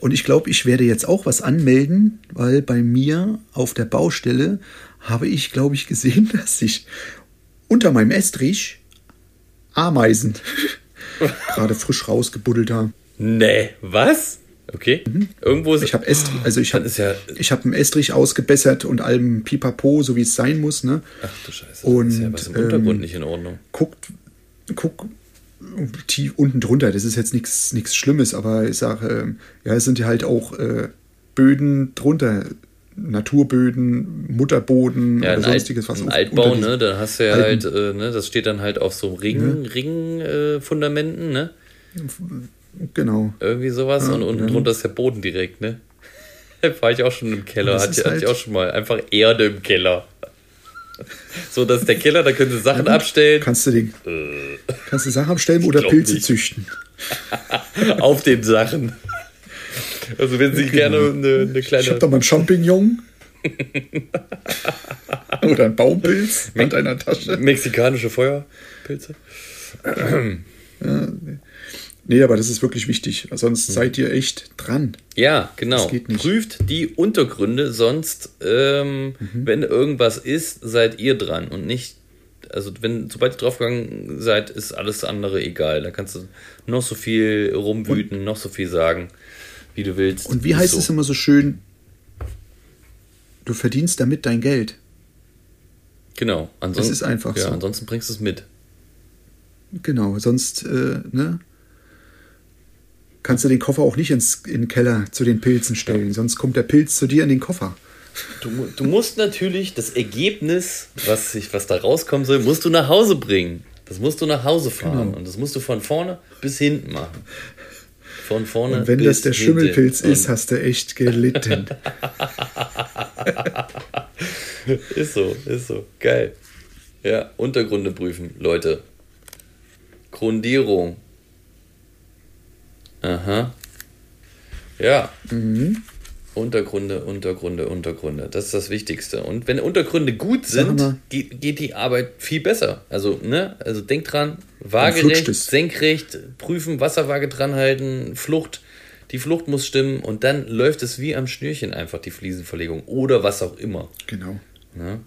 Und ich glaube, ich werde jetzt auch was anmelden, weil bei mir auf der Baustelle habe ich, glaube ich, gesehen, dass sich unter meinem Estrich Ameisen gerade frisch rausgebuddelt haben. Nee, was? Okay. Irgendwo ist Mhm. Ich habe Estrich, also ich habe ja. ich habe einen Estrich ausgebessert und allem Pipapo, so wie es sein muss, ne? Ach du Scheiße. Und, ist ja was im Untergrund ähm, nicht in Ordnung. guckt, guck tief unten drunter. Das ist jetzt nichts nichts Schlimmes, aber ich sage, ähm, ja, es sind ja halt auch äh, Böden drunter, Naturböden, Mutterboden Ja, oder sonstiges was ein Altbau, ne? Da hast du ja Alten- halt, äh, ne? Das steht dann halt auf so Ring, Ring äh, Fundamenten, ne? Genau. Irgendwie sowas und unten ja. drunter ist der Boden direkt, ne? Da war ich auch schon im Keller, Das hatte, ist hatte ich halt- auch schon mal. Einfach Erde im Keller. So, dass der Keller, da können sie Sachen abstellen Kannst du den, kannst du Sachen abstellen oder Pilze nicht. züchten? auf den Sachen. Also wenn sie gerne eine, eine Ich kleine habe da mal einen Champignon. oder einen Baumpilz an deiner Tasche. mexikanische Feuerpilze. Nee, aber das ist wirklich wichtig. Sonst seid ihr echt dran. Ja, genau. Das. Mhm. Prüft die Untergründe, sonst, ähm, wenn irgendwas ist, seid ihr dran und nicht. Also, wenn, sobald ihr draufgegangen seid, ist alles andere egal. Da kannst du noch so viel rumwüten, noch so viel sagen, wie du willst. Und wie heißt so. es immer so schön? Du verdienst damit dein Geld. Genau. Ansonsten, ist einfach ja, so. Ansonsten bringst du es mit. Genau, sonst, äh, ne? Kannst du den Koffer auch nicht ins, in den Keller zu den Pilzen stellen, sonst kommt der Pilz zu dir in den Koffer. Du, du musst natürlich das Ergebnis, was, sich, was da rauskommen soll, musst du nach Hause bringen. Das musst du nach Hause fahren. Genau. Und das musst du von vorne bis hinten machen. Von vorne Und wenn das der. Schimmelpilz ist, hast du echt gelitten. Ist so, ist so. Geil. Ja, Untergründe prüfen, Leute. Grundierung. Aha. Ja. Mhm. Untergründe, Untergründe, Untergründe. Das ist das Wichtigste. Und wenn Untergründe gut sind, geht, geht die Arbeit viel besser. Also, ne? Also denkt dran, waagerecht, senkrecht, prüfen, Wasserwaage dranhalten, Flucht. Die Flucht muss stimmen und dann läuft es wie am Schnürchen einfach, die Fliesenverlegung. Oder was auch immer. genau. Ne?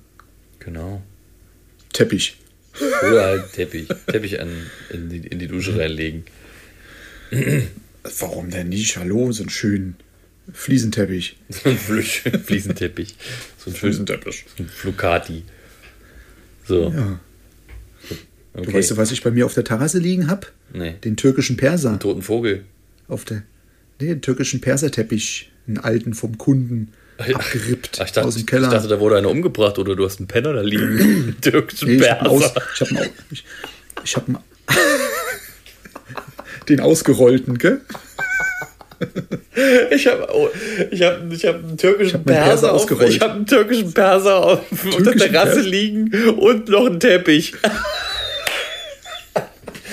Genau. Teppich. Oder halt Teppich. Teppich an, in, die, in die Dusche reinlegen. Warum denn nicht? Hallo, so einen schönen Fliesenteppich. So ein Fliesenteppich. So ein Fliesenteppich. so ein Flocati. So. Ja. Okay. Du weißt du, was ich bei mir auf der Terrasse liegen habe? Nee. Den türkischen Perser. Toten Vogel. Auf der, nee, den türkischen Perserteppich. Einen alten vom Kunden. Abgerippt Ach, ich, dachte, aus dem Keller. ich dachte, da wurde einer umgebracht oder du hast einen Penner da liegen. Türkischen Nee, ich habe aus, Perser. ich hab einen, ich, ich hab einen, den ausgerollten, gell? Ich habe oh, ich hab, ich hab einen türkischen hab meinen Perser, Perser auf, ausgerollt. ich habe einen türkischen Perser auf, auf der Türkischen Terrasse Perser? liegen und noch einen Teppich.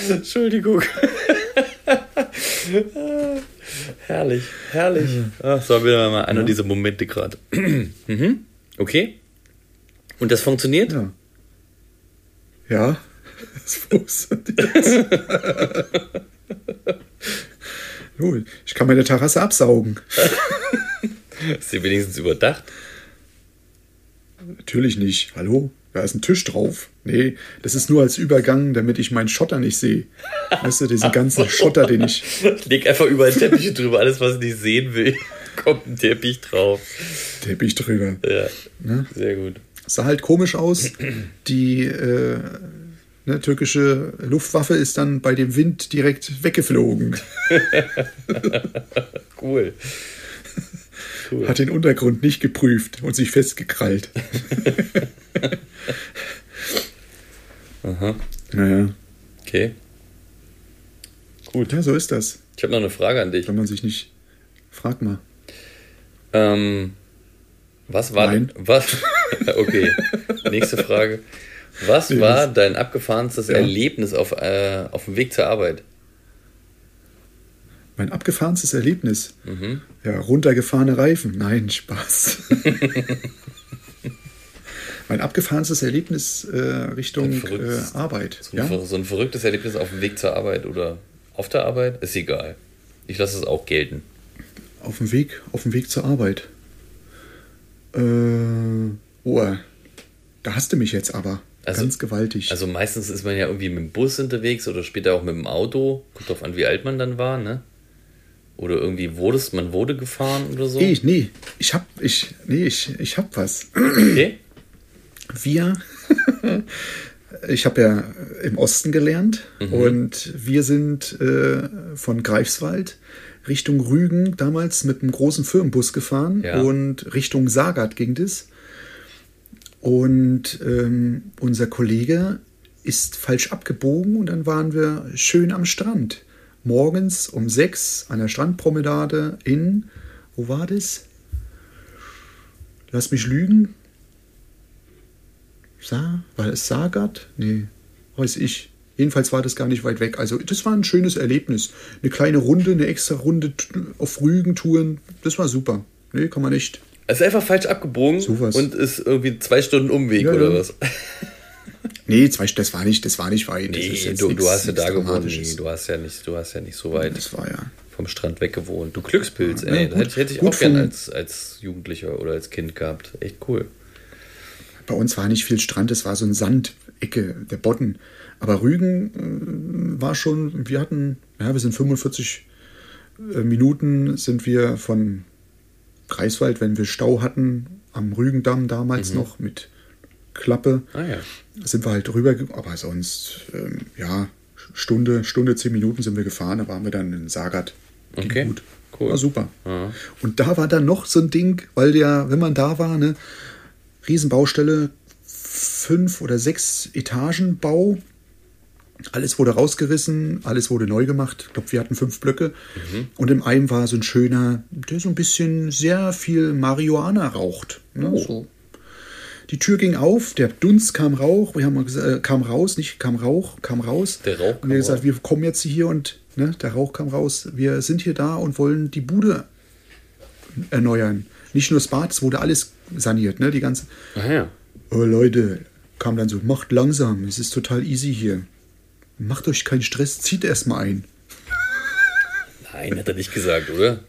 Entschuldigung. herrlich, herrlich. Ach, war wieder mal einer dieser Momente gerade. mhm. Okay. Und das funktioniert? Ja. Ja, das funktioniert. Jo, ich kann meine Terrasse absaugen. Ist sie wenigstens überdacht? Natürlich nicht. Hallo? Da ist ein Tisch drauf. Nee, das ist nur als Übergang, damit ich meinen Schotter nicht sehe. Weißt du, diesen ganzen Schotter, den ich. Leg einfach überall Teppiche drüber. Alles, was ich nicht sehen will, kommt ein Teppich drauf. Teppich drüber. Ja, Ne? sehr gut. Sah halt komisch aus. Die äh, ne, türkische Luftwaffe ist dann bei dem Wind direkt weggeflogen. Cool. Cool. Hat den Untergrund nicht geprüft und sich festgekrallt. Aha. Naja, Okay. Gut. ja, so ist das. Ich habe noch eine Frage an dich. Wenn man sich nicht. Frag mal. Ähm, was war Nein. was? okay. Nächste Frage. Was Nee, war dein abgefahrenstes Ja. Erlebnis auf, äh, auf dem Weg zur Arbeit? Mein abgefahrenstes Erlebnis. Mhm. Ja, runtergefahrene Reifen. Nein, Spaß. mein abgefahrenstes Erlebnis äh, Richtung äh, Arbeit. So ein, Ja? so ein verrücktes Erlebnis auf dem Weg zur Arbeit oder auf der Arbeit, ist egal. Ich lasse es auch gelten. Auf dem Weg, auf dem Weg zur Arbeit. Äh, oh, da hast du mich jetzt aber. Also- ganz gewaltig. Also meistens ist man ja irgendwie mit dem Bus unterwegs oder später auch mit dem Auto. Kommt drauf an, wie alt man dann war, ne? Oder irgendwie wurdest, man wurde gefahren oder so. nee, nee, ich hab, ich, nee, ich, ich hab was. Okay. Wir, ich habe ja im Osten gelernt Mhm. und wir sind äh, von Greifswald Richtung Rügen damals mit einem großen Firmenbus gefahren Ja. und Richtung Sagat ging das. Und ähm, unser Kollege ist falsch abgebogen und dann waren wir schön am Strand. Morgens um sechs an der Strandpromenade in, wo war das? Lass mich lügen. Sa war es Sagat? Nee, weiß ich. Jedenfalls war das gar nicht weit weg. Also das war ein schönes Erlebnis. Eine kleine Runde, eine extra Runde auf Rügen-Touren. Das war super. Nee, kann man nicht. Es ist einfach falsch abgebogen Sowas. und ist irgendwie zwei Stunden Umweg Ja, oder ja. was? Nee, zwei, das war nicht, das war nicht weit. Nee, du, nix- du hast ja da gewohnt. Nee, du hast ja nicht, du hast ja nicht so weit Das war ja. vom Strand weg gewohnt. Du Glückspilz, Ja, ey. gut- hätte, ich- hätte ich auch gern vom- als, als Jugendlicher oder als Kind gehabt. Echt cool. Bei uns war nicht viel Strand, es war so ein Sandecke, der Bodden. Aber Rügen äh, war schon, wir hatten, ja, wir sind 45 äh, Minuten sind wir von Greifswald, wenn wir Stau hatten, am Rügendamm damals noch mit Klappe, Ah ja. sind wir halt rüber, aber sonst, ähm, ja, Stunde, Stunde, zehn Minuten sind wir gefahren, da waren wir dann in Sagat. Ging Okay, gut. cool. War super. Ja. Und da war dann noch so ein Ding, weil der, wenn man da war, ne, Riesenbaustelle, fünf oder sechs Etagen Bau. Alles wurde rausgerissen, alles wurde neu gemacht. Ich glaube, wir hatten fünf Blöcke. Und im einen war so ein schöner, der so ein bisschen sehr viel Marihuana raucht. Ne? Oh. So. Die Tür ging auf, der Dunst kam Rauch, wir haben äh, kam raus, nicht kam Rauch, kam raus. Der Rauch Und wir gesagt, raus. wir kommen jetzt hier und ne, der Rauch kam raus. Wir sind hier da und wollen die Bude erneuern. Nicht nur das Bad, es wurde alles saniert, ne? Die ganze. Ah ja. Oh Leute, kam dann so, macht langsam, es ist total easy hier. Macht euch keinen Stress, zieht erstmal ein. Nein, hat er nicht gesagt, oder?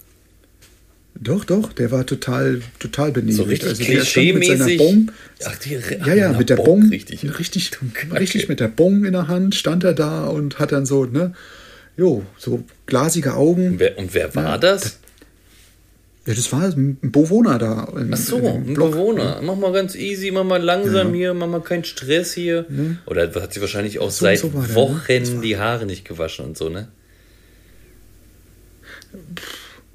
Doch, doch, der war total, total benebelt. So richtig Also der stand mit seiner klischee-mäßig. Bon, Ach, die ja, ja, na, mit der Bock, Bon, Richtig. richtig, richtig mit der Bon in der Hand stand er da und hat dann so, ne, jo, so glasige Augen. Und wer, und wer war Ja, das? Ja, das war ein Bewohner da. in- Ach so, ein. Bewohner. Mach mal ganz easy, mach mal langsam hier, mach mal keinen Stress hier. Oder hat sie wahrscheinlich auch So- seit so der, ne? Wochen war- die Haare nicht gewaschen und so, ne?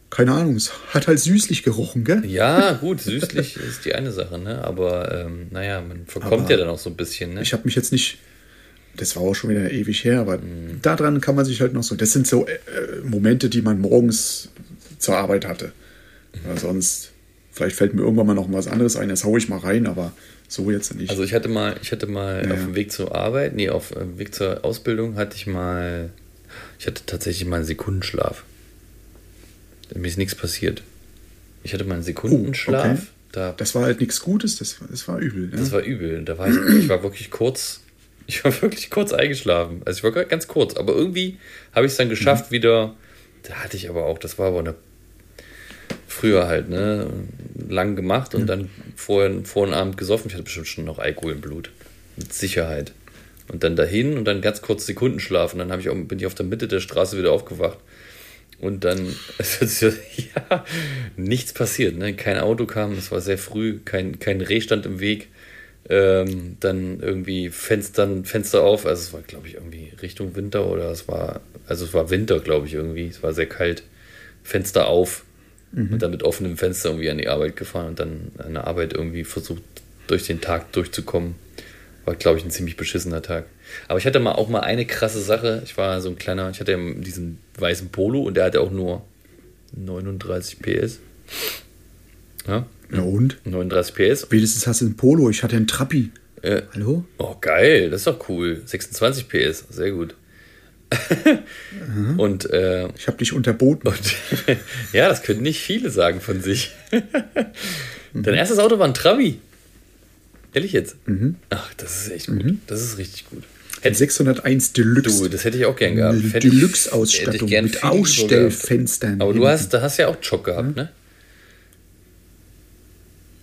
Keine Ahnung, es hat halt süßlich gerochen, gell? Ja, gut, süßlich ist die eine Sache, ne? Aber ähm, naja, man verkommt Aber ja dann auch so ein bisschen, ne? Ich habe mich jetzt nicht, das war auch schon wieder ewig her, aber Mhm. daran kann man sich halt noch so, das sind so äh, äh, Momente, die man morgens zur Arbeit hatte. Oder sonst, vielleicht fällt mir irgendwann mal noch was anderes ein, das haue ich mal rein, aber so jetzt nicht. Also ich hatte mal, ich hatte mal Ja, auf dem Weg zur Arbeit, nee, auf dem Weg zur Ausbildung hatte ich mal, ich hatte tatsächlich mal einen Sekundenschlaf. Mir ist nichts passiert. Ich hatte mal einen Sekundenschlaf. Oh, okay. Da, das war halt nichts Gutes, das, das war übel. Ne? das war übel. Da war ich, ich war wirklich kurz, ich war wirklich kurz eingeschlafen. Also ich war ganz kurz, aber irgendwie habe ich es dann geschafft Mhm. wieder. Da hatte ich aber auch, das war aber eine früher halt, ne, lang gemacht und dann vorher vor den Abend gesoffen. Ich hatte bestimmt schon noch Alkohol im Blut. Mit Sicherheit. Und dann dahin und dann ganz kurz Sekunden schlafen. Dann ich auch, bin ich auf der Mitte der Straße wieder aufgewacht. Und dann, sich, ja, nichts passiert, ne? Kein Auto kam, es war sehr früh, kein, kein Reh stand im Weg. Ähm, dann irgendwie Fenstern, Fenster auf, also es war, glaube ich, irgendwie Richtung Winter oder es war, also es war Winter, glaube ich, irgendwie. Es war sehr kalt. Fenster auf und dann mit offenem Fenster irgendwie an die Arbeit gefahren und dann an der Arbeit irgendwie versucht, durch den Tag durchzukommen. War, glaube ich, ein ziemlich beschissener Tag. Aber ich hatte mal auch mal eine krasse Sache. Ich war so ein kleiner, ich hatte ja diesen weißen Polo und der hatte auch nur 39 PS. Ja, Ja und? 39 PS. Wenigstens hast du ein Polo, ich hatte einen Trappi. Äh, Hallo? oh, geil, das ist doch cool. 26 PS, sehr gut. Und äh, Ich habe dich unterboten. und ja, das können nicht viele sagen von sich. Dein erstes Auto war ein Trabi. Ehrlich jetzt? Ach, das ist echt gut. Das ist richtig gut. Ein 601 Deluxe. Du, das hätte ich auch gern gehabt. Deluxe-Ausstattung mit. Ausstellfenstern Aber du hast, da hast ja auch Jock gehabt, ne?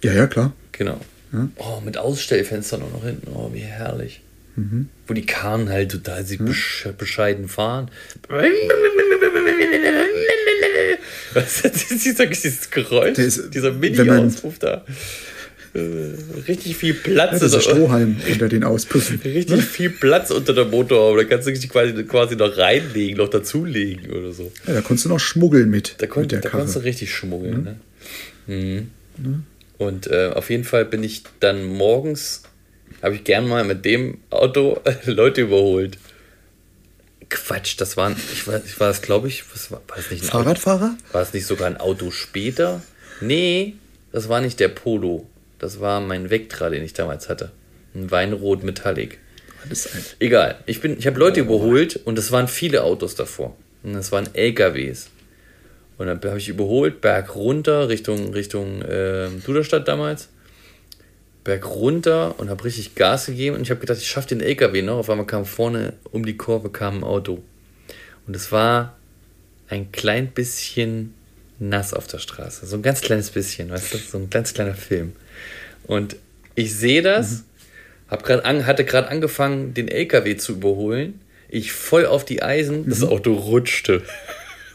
Ja, ja, klar. Genau. Oh, mit Ausstellfenstern auch noch hinten. Oh, wie herrlich. Wo die Karren halt total sie besch bescheiden fahren. Was ist dieser, dieses Geräusch? Ist- dieser Mini-Auspuff da. Äh, Richtig viel Platz. Ja, das ist Strohhalm unter den Auspuffen. Richtig viel Platz unter der Motorhaube. Da kannst du dich quasi, quasi noch reinlegen, noch dazulegen oder so. Ja, da konntest du noch schmuggeln mit, Da, kon mit der da Karre. konntest du richtig schmuggeln. Ne? Mhm. Und äh, auf jeden Fall bin ich dann morgens, habe ich gern mal mit dem Auto Leute überholt. Quatsch, das waren, ich war, ich war das glaube ich, was war, war das nicht ein Auto? Fahrradfahrer? War es nicht sogar ein Auto später? Nee, das war nicht der Polo. Das war mein Vectra, den ich damals hatte. Ein Weinrot Metallic. Das ein Egal. Ich, bin, ich habe Leute überholt und es waren viele Autos davor. Und es waren LKWs. Und dann habe ich überholt, Berg runter, Richtung, Richtung äh, Duderstadt damals. Berg runter und habe richtig Gas gegeben. Und ich habe gedacht, ich schaffe den LKW noch. Auf einmal kam vorne um die Kurve kam ein Auto. Und es war ein klein bisschen nass auf der Straße. So ein ganz kleines bisschen, weißt du? So ein ganz kleiner Film. Und ich sehe das, hab grad an, hatte gerade angefangen, den LKW zu überholen. Ich voll auf die Eisen, das Auto rutschte.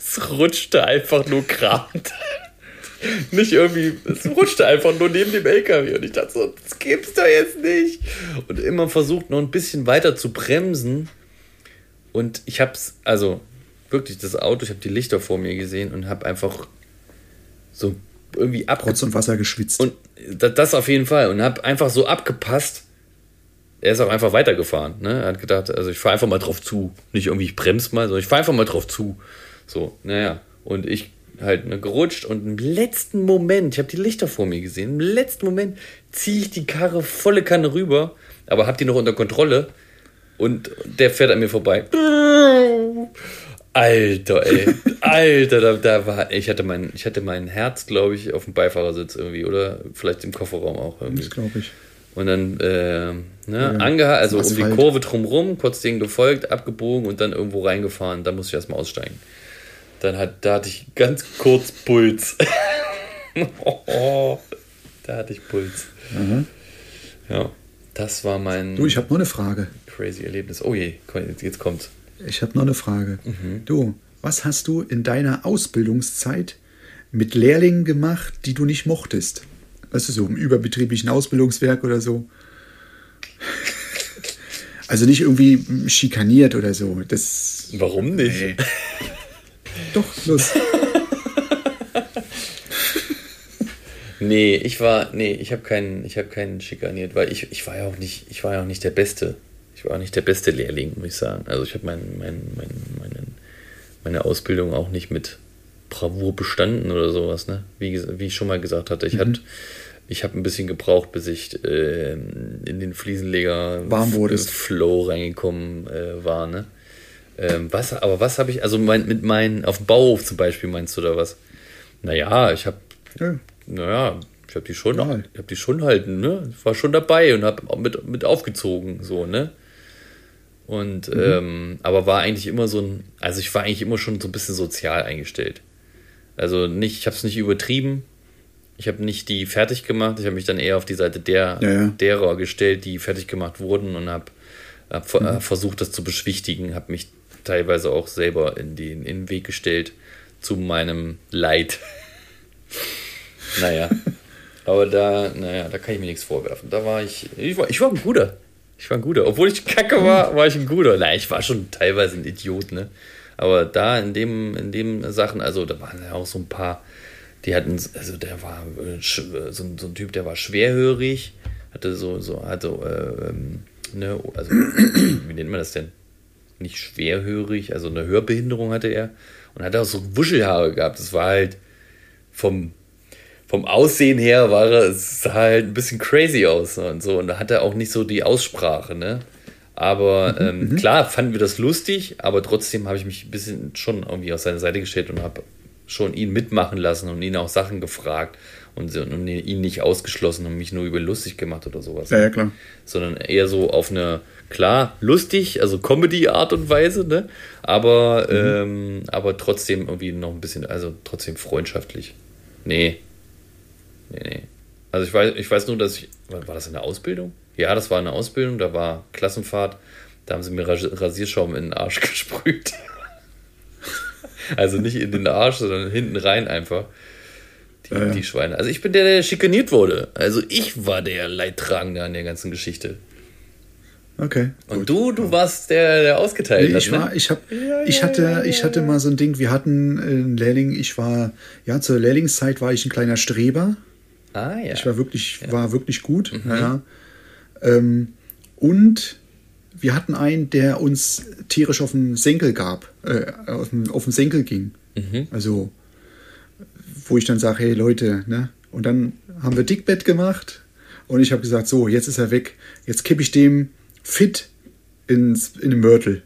Es rutschte einfach nur gerade. Nicht irgendwie, es rutschte einfach nur neben dem LKW. Und ich dachte so, das gibt's doch jetzt nicht. Und immer versucht, noch ein bisschen weiter zu bremsen. Und ich hab's, also wirklich das Auto, ich habe die Lichter vor mir gesehen und habe einfach so irgendwie abge Rotz und Wasser geschwitzt. und da- das auf jeden Fall. Und habe einfach so abgepasst. Er ist auch einfach weitergefahren. Ne? Er hat gedacht, also ich fahre einfach mal drauf zu. Nicht irgendwie, ich bremse mal, sondern ich fahre einfach mal drauf zu. So, naja. Und ich halt ne, gerutscht und im letzten Moment, ich habe die Lichter vor mir gesehen, im letzten Moment ziehe ich die Karre volle Kanne rüber, aber habe die noch unter Kontrolle und der fährt an mir vorbei. Alter, ey. Alter, da, da war, ich hatte mein, ich hatte mein Herz, glaube ich, auf dem Beifahrersitz irgendwie oder vielleicht im Kofferraum auch irgendwie. das glaube ich. Und dann, äh, ne, angehalten, also um die. Kurve drumrum, kurz denen gefolgt, abgebogen und dann irgendwo reingefahren. Da musste ich erstmal aussteigen. Dann hat, da hatte ich ganz kurz Puls. da hatte ich Puls. Ja, das war mein Du, ich habe noch eine Frage. crazy Erlebnis. Oh je, jetzt, kommt's. Ich habe noch eine Frage. Mhm. Du, was hast du in deiner Ausbildungszeit mit Lehrlingen gemacht, die du nicht mochtest? Weißt du, so im überbetrieblichen Ausbildungswerk oder so? Also nicht irgendwie schikaniert oder so. Das. Warum nicht? Nee. Doch, los. Nee, ich war, nee, ich habe keinen, ich habe keinen schikaniert, weil ich, ich war ja auch nicht, ich war ja auch nicht der Beste. Ich war auch nicht der beste Lehrling, muss ich sagen. Also ich habe mein, mein, mein, meine, meine Ausbildung auch nicht mit Bravour bestanden oder sowas, ne? Wie, wie ich schon mal gesagt hatte, ich hatte, ich habe ein bisschen gebraucht, bis ich äh, in den Fliesenleger Warm wurdest. Flow reingekommen äh, war, ne? Ähm, was, aber was habe ich, also mein, mit meinen, auf dem Bauhof zum Beispiel meinst du da was? Naja, ich habe Ja. naja, ich habe die schon, Ja. ich habe die schon halt, ne? Ich war schon dabei und habe mit, mit aufgezogen, so, ne? Und, ähm, aber war eigentlich immer so ein, also ich war eigentlich immer schon so ein bisschen sozial eingestellt. Also nicht, ich habe es nicht übertrieben. Ich habe nicht die fertig gemacht. Ich habe mich dann eher auf die Seite der, Ja, ja. derer gestellt, die fertig gemacht wurden und habe hab, äh, versucht, das zu beschwichtigen. Habe mich teilweise auch selber in, die, in den Weg gestellt zu meinem Leid. Naja. Aber da, naja, da kann ich mir nichts vorwerfen. Da war ich, ich war, ich war ein guter. Ich war ein guter. Obwohl ich kacke war, war ich ein guter. Nein, ich war schon teilweise ein Idiot, ne? Aber da in dem, in dem Sachen, also da waren ja auch so ein paar, die hatten, also der war äh, äh, so, ein- so ein Typ, der war schwerhörig, hatte so, so, hatte, äh, ähm, ne, also, wie nennt man das denn? Nicht schwerhörig, also eine Hörbehinderung hatte er und hatte auch so Wuschelhaare gehabt. Das war halt vom, vom Aussehen her war er, es sah halt ein bisschen crazy aus und so. Und da hat er auch nicht so die Aussprache, ne? Aber ähm, klar fanden wir das lustig, aber trotzdem habe ich mich ein bisschen schon irgendwie auf seine Seite gestellt und habe schon ihn mitmachen lassen und ihn auch Sachen gefragt und, und ihn nicht ausgeschlossen und mich nur über lustig gemacht oder sowas. Ja, ja, klar. Sondern eher so auf eine, klar, lustig, also Comedy-Art und Weise, ne? Aber, ähm, aber trotzdem irgendwie noch ein bisschen, also trotzdem freundschaftlich. Nee. Nee, nee. Also ich weiß, ich weiß nur, dass ich. War das in der Ausbildung? Ja, das war eine Ausbildung, da war Klassenfahrt, da haben sie mir Ras- Rasierschaum in den Arsch gesprüht. also nicht in den Arsch, sondern hinten rein einfach. Die, Ja, ja. die Schweine. Also ich bin der, der schikaniert wurde. Also ich war der Leidtragende an der ganzen Geschichte. Okay. Und du, du warst der, der ausgeteilt Nee, hat, ich ne? war, ich hab, ich hatte, ich hatte mal so ein Ding, wir hatten äh, einen Lehrling, ich war, ja, zur Lehrlingszeit war ich ein kleiner Streber. Ah ja. Ich war wirklich, war wirklich gut. Ja. Ähm, und wir hatten einen, der uns tierisch auf den Senkel gab, äh, auf, den, auf den Senkel ging. Also, wo ich dann sage, hey Leute, ne? Und dann haben wir Dickbett gemacht und ich habe gesagt, so, jetzt ist er weg. Jetzt kippe ich dem fit ins, in den Mörtel.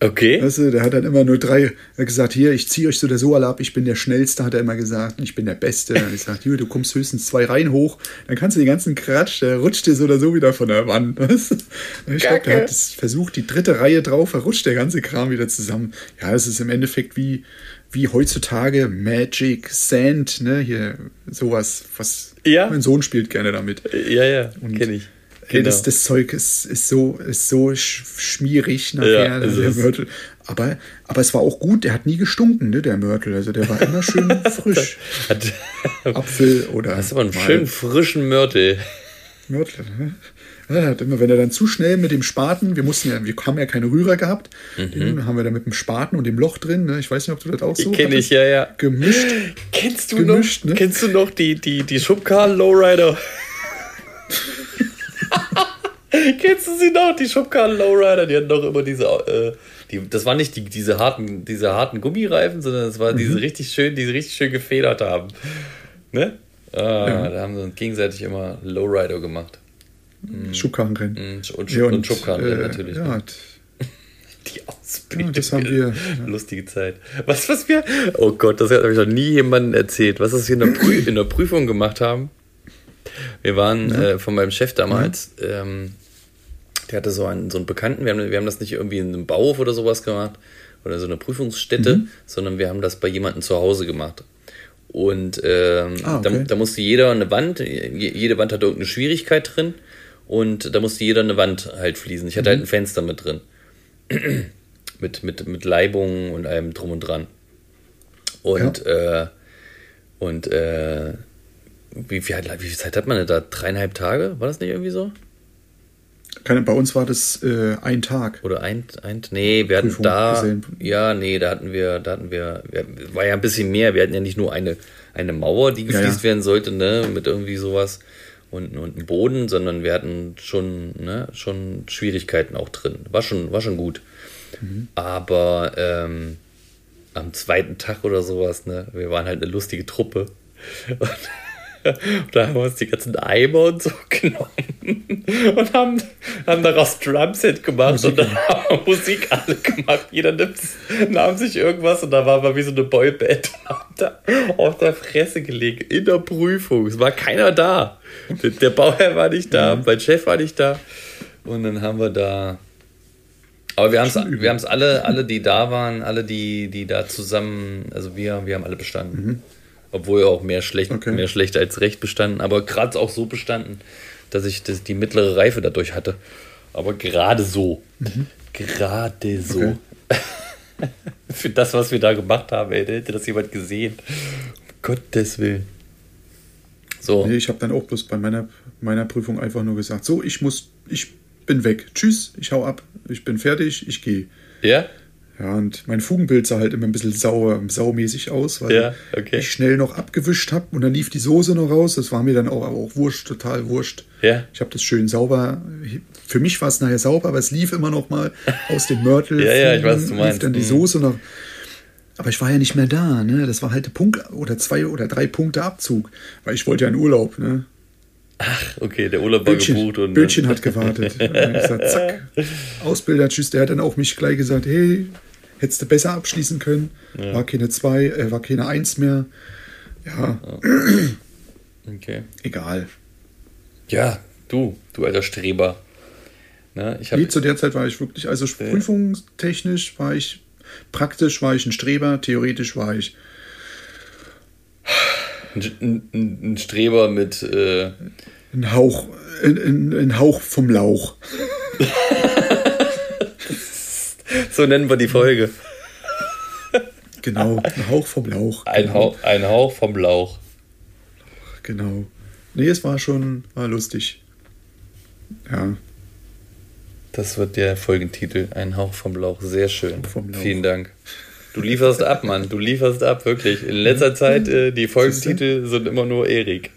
okay. Weißt du, der hat dann immer nur drei, er gesagt, hier, ich ziehe euch so oder so alle ab, ich bin der Schnellste, hat er immer gesagt, ich bin der Beste. Hat er gesagt, Junge, du kommst höchstens zwei Reihen hoch, dann kannst du den ganzen Quatsch, der rutscht dir so oder so wieder von der Wand. Weißt du? Ich glaube, der hat es versucht, die dritte Reihe drauf, verrutscht der ganze Kram wieder zusammen. Ja, es ist im Endeffekt wie, wie heutzutage Magic, Sand, ne, hier, sowas, was Ja. mein Sohn spielt gerne damit. Ja, ja, kenne ich. Ey, Genau. das, das Zeug ist, ist so, ist so sch schmierig nachher, Ja, der ist es. Mörtel. Aber, aber es war auch gut, der hat nie gestunken, ne, der Mörtel. Also der war immer schön frisch. Apfel oder. hast aber einen schönen frischen Mörtel. Mörtel. Ne? Ja, er immer, wenn er dann zu schnell mit dem Spaten, wir mussten ja, wir haben ja keine Rührer gehabt, den haben wir dann mit dem Spaten und dem Loch drin, ne? ich weiß nicht, ob du das auch so Kenne ich, ja, ja. gemischt. Kennst du Gemischt, noch, ne? kennst du noch die, die, die Schubkarren Lowrider? kennst du sie noch, die Schubkarren Lowrider? Die hatten doch immer diese, äh, die, das waren nicht die, diese harten, diese harten Gummireifen, sondern es waren Mhm. diese richtig schön, die richtig schön gefedert haben. Ne? Ah, Da haben sie uns gegenseitig immer Lowrider gemacht. Schubkarrenrennen. Und, und, Ja, und Schubkarren äh, natürlich. Ja, ne? Die Ausbildung. Ja, das haben wir, Lustige Zeit. Was, was wir. Oh Gott, das habe ich noch nie jemandem erzählt. Was wir in der, Prü in der Prüfung gemacht haben. Wir waren äh, von meinem Chef damals. Ähm, der hatte so einen, so einen Bekannten. Wir haben, wir haben das nicht irgendwie in einem Bauhof oder sowas gemacht. Oder so eine Prüfungsstätte, Mhm. sondern wir haben das bei jemandem zu Hause gemacht. Und ähm, Ah, da, okay. da musste jeder eine Wand, je- jede Wand hatte irgendeine Schwierigkeit drin. Und da musste jeder eine Wand halt fließen. Ich hatte Mhm. halt ein Fenster mit drin mit, mit, mit Leibungen und allem drum und dran. Und, äh, und äh, wie, viel, wie viel Zeit hat man denn da? Dreieinhalb Tage? War das nicht irgendwie so? keine, bei uns war das äh, ein Tag. Oder ein, ein nee, wir hatten Prüfung da, gesehen. ja, nee, da hatten wir, da hatten wir, war ja ein bisschen mehr, wir hatten ja nicht nur eine, eine Mauer, die Ja, gefliest ja. werden sollte, ne, mit irgendwie sowas und, und einen Boden, sondern wir hatten schon, ne, schon Schwierigkeiten auch drin. War schon, war schon gut. Mhm. Aber ähm, am zweiten Tag oder sowas, ne, wir waren halt eine lustige Truppe. Und da haben wir uns die ganzen Eimer und so genommen und haben, haben daraus Drumset gemacht und dann haben wir Musik alle gemacht. Jeder nimmt, nahm sich irgendwas und da war mal wie so eine Boyband und auf der Fresse gelegt in der Prüfung. Es war keiner da. Der, der Bauherr war nicht da, mein Chef war nicht da. Und dann haben wir da. Aber wir haben es wir haben's alle, alle, die da waren, alle, die, die da zusammen, also wir, wir haben alle bestanden. Obwohl auch mehr schlecht, Okay. mehr schlecht als recht bestanden, aber gerade auch so bestanden, dass ich das, die mittlere Reife dadurch hatte. Aber gerade so. Gerade so. Für das, was wir da gemacht haben, ey, hätte das jemand gesehen. Um Gottes Willen. So. Nee, ich habe dann auch bloß bei meiner, meiner Prüfung einfach nur gesagt, so, ich muss, ich bin weg. Tschüss, ich hau ab, ich bin fertig, ich gehe. Ja? Ja, und mein Fugenbild sah halt immer ein bisschen sauer, saumäßig aus, weil Ja, okay. ich schnell noch abgewischt habe und dann lief die Soße noch raus. Das war mir dann auch, aber auch wurscht, total wurscht. Ja. Ich habe das schön sauber. Für mich war es nachher sauber, aber es lief immer noch mal aus dem Mörtel. Ja, ja, ich weiß, was du lief meinst. dann die. Soße noch. Aber ich war ja nicht mehr da, ne? Das war halt ein Punkt oder zwei oder drei Punkte Abzug, weil ich wollte ja in Urlaub, ne? Ach, okay, der Urlaub war Bildchen, gebucht und. Bildchen hat gewartet. Und gesagt, zack, Ausbilder, tschüss. Der hat dann auch mich gleich gesagt, hey, hättest du besser abschließen können. War keine 2, äh, war keine 1 mehr. Ja, Okay. egal. Ja, du, du alter Streber. Ne, ich habe Nee, zu der Zeit war ich wirklich, also prüfungstechnisch war ich, praktisch war ich ein Streber, theoretisch war ich ein, ein, ein Streber mit. Äh, ein Hauch, ein, ein Hauch vom Lauch. so nennen wir die Folge. Genau, ein Hauch vom Lauch. Ein, genau. Hauch, ein Hauch vom Lauch. Genau. Nee, es war schon, war lustig. Ja, Das wird der Folgentitel. Ein Hauch vom Lauch. Sehr schön. vom Lauch. Vielen Dank. Du lieferst ab, Mann. Du lieferst ab, wirklich. In letzter Zeit, äh, die Folgentitel sind immer nur Erik.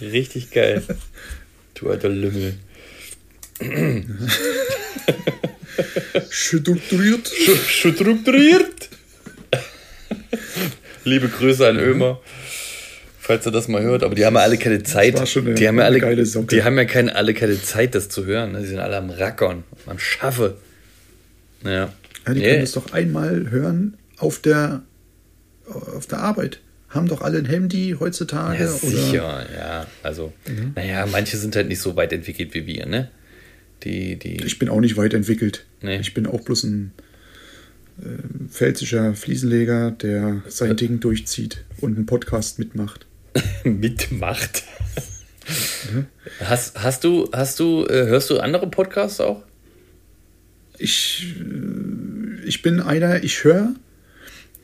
Richtig geil. Du alter Lümmel. Strukturiert. Strukturiert. Liebe Grüße an Ömer. Falls er das mal hört, aber die haben ja alle keine Zeit. die haben ja alle, die haben ja keine, alle keine Zeit, das zu hören. Die sind alle am Rackern, am Schaffe. Ja. Ja, die Nee. können das doch einmal hören auf der, auf der Arbeit. Haben doch alle ein Handy heutzutage. Ja, oder? sicher, ja. Also, naja, manche sind halt nicht so weit entwickelt wie wir, ne? Die, die. Ich bin auch nicht weit entwickelt. Nee. Ich bin auch bloß ein äh, pfälzischer Fliesenleger, der sein Ding durchzieht und einen Podcast mitmacht. mitmacht. Hast, hast du, hast du, äh, hörst du andere Podcasts auch? Ich, äh, ich bin einer, ich höre,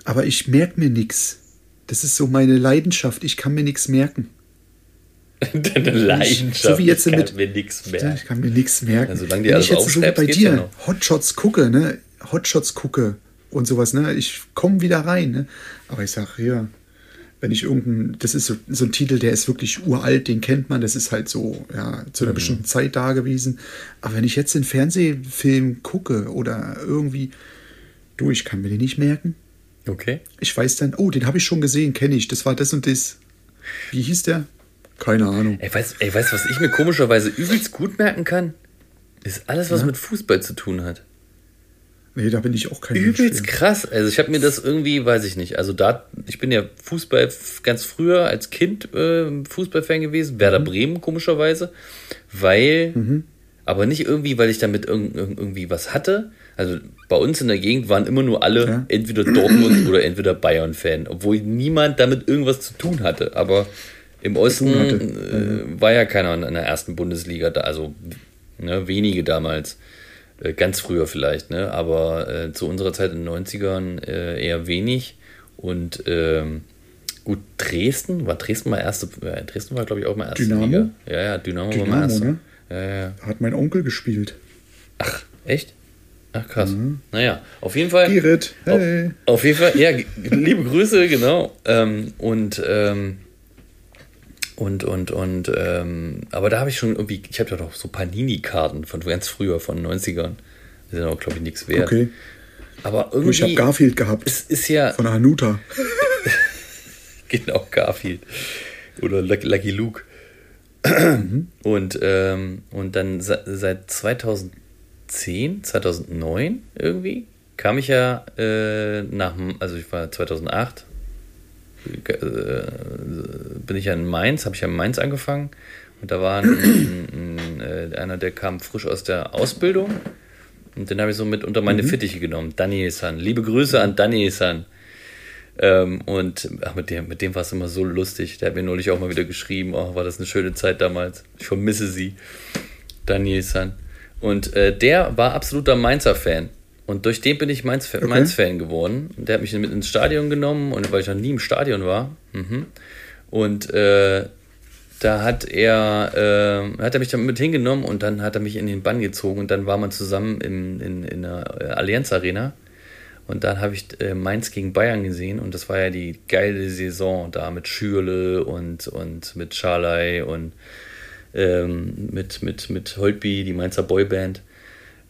aber ich merke mir nichts. Das ist so meine Leidenschaft. Ich kann mir nichts merken. Deine Leidenschaft. so wie jetzt ich kann mit- mir nichts mehr. Ich kann mir nichts merken. Ja, solange die Wenn alles ich jetzt so bei dir ja. Hotshots gucke, ne? Hotshots gucke und sowas, ne? Ich komme wieder rein, ne? Aber ich sag, ja, wenn ich irgendein, das ist so, so ein Titel, der ist wirklich uralt, den kennt man, das ist halt so, ja, zu Mhm. einer bestimmten Zeit da gewesen. Aber wenn ich jetzt den Fernsehfilm gucke oder irgendwie, du, ich kann mir den nicht merken. Okay. Ich weiß dann, oh, den habe ich schon gesehen, kenne ich, das war das und das. Wie hieß der? Keine Ahnung. Ey, weißt, du, was ich mir komischerweise übelst gut merken kann? Ist alles, was mit Fußball zu tun hat. Nee, da bin ich auch kein Übelst krass. Also ich habe mir das irgendwie, weiß ich nicht. Also da, ich bin ja Fußball ganz früher als Kind äh, Fußballfan gewesen, Werder Bremen komischerweise, weil, aber nicht irgendwie, weil ich damit irg irgendwie was hatte. Also bei uns in der Gegend waren immer nur alle Ja. entweder Dortmund oder entweder Bayern-Fan, obwohl niemand damit irgendwas zu tun hatte. Aber im Osten äh, war ja keiner in der ersten Bundesliga da, also ne, wenige damals. Äh, Ganz früher vielleicht, ne? aber äh, zu unserer Zeit in den 90ern äh, eher wenig. Und ähm, gut, Dresden, war Dresden mal erste, ja, Dresden war glaube ich auch mal erste Dynamo? Liga. Ja, ja, Dynamo, war mal Dynamo, erste. ne? Ja, ja. Hat mein Onkel gespielt. Ach, echt? Ach krass. Naja, auf jeden Fall. Gerrit, hey. Auf, auf jeden Fall, ja, liebe Grüße, genau. Ähm, und, ähm, und, und, und, ähm, aber da habe ich schon irgendwie, ich habe ja doch so Panini-Karten von ganz früher, von den 90ern. Die sind auch, glaube ich, nichts wert. Okay. Aber Du, ich habe irgendwie, Garfield gehabt. es ist ja, Von Hanuta. genau, Garfield. Oder Lucky Luke. Und, ähm, und dann se- seit 2010, 2009 irgendwie, kam ich ja äh, nach, dem- also ich war 2008, äh, bin ich ja in Mainz, habe ich ja in Mainz angefangen. Und da war ein, ein, äh, einer, der kam frisch aus der Ausbildung. Und den habe ich so mit unter meine Fittiche genommen. Daniel San. Liebe Grüße an Daniel San. Ähm, und ach, mit dem, mit dem war es immer so lustig. Der hat mir neulich auch mal wieder geschrieben, oh, war das eine schöne Zeit damals. Ich vermisse sie. Daniel San. Und äh, der war absoluter Mainzer-Fan. Und durch den bin ich Mainz-Fan Okay. Mainz geworden. Der hat mich mit ins Stadion genommen, und weil ich noch nie im Stadion war. Mhm. Und äh, da hat er, äh, hat er mich dann mit hingenommen und dann hat er mich in den Bann gezogen und dann war man zusammen in, in, in der äh, Allianz Arena. Und dann habe ich äh, Mainz gegen Bayern gesehen und das war ja die geile Saison da mit Schürle und, und mit Scharley und ähm, mit, mit, mit Holtby, die Mainzer Boyband.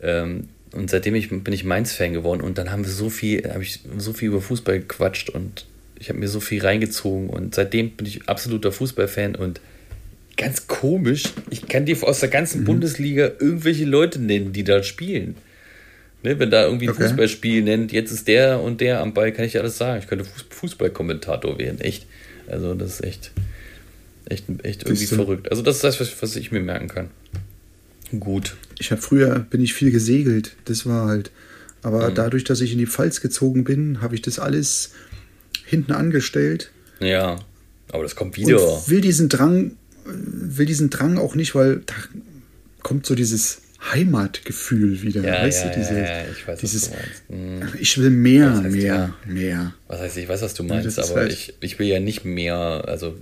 Ähm, und seitdem ich, bin ich Mainz-Fan geworden und dann haben wir so viel, habe ich so viel über Fußball gequatscht und ich habe mir so viel reingezogen und seitdem bin ich absoluter Fußballfan und ganz komisch. Ich kann dir aus der ganzen mhm. Bundesliga irgendwelche Leute nennen, die da spielen. Ne, wenn da irgendwie ein okay. Fußballspiel nennt, jetzt ist der und der am Ball, kann ich dir alles sagen. Ich könnte Fußballkommentator werden, echt. Also das ist echt, echt, echt irgendwie verrückt. Also das ist das, was ich mir merken kann. Gut. Ich habe früher bin ich viel gesegelt. Das war halt. Aber mhm. dadurch, dass ich in die Pfalz gezogen bin, habe ich das alles hinten angestellt. Ja, aber das kommt wieder. Und will diesen Drang, will diesen Drang auch nicht, weil da kommt so dieses Heimatgefühl wieder. Ja, weißt ja, du, diese, ja, ich weiß, dieses, mhm. Ich will mehr, heißt, mehr, mehr. Was heißt, ich weiß, was du meinst, aber halt ich, ich will ja nicht mehr, also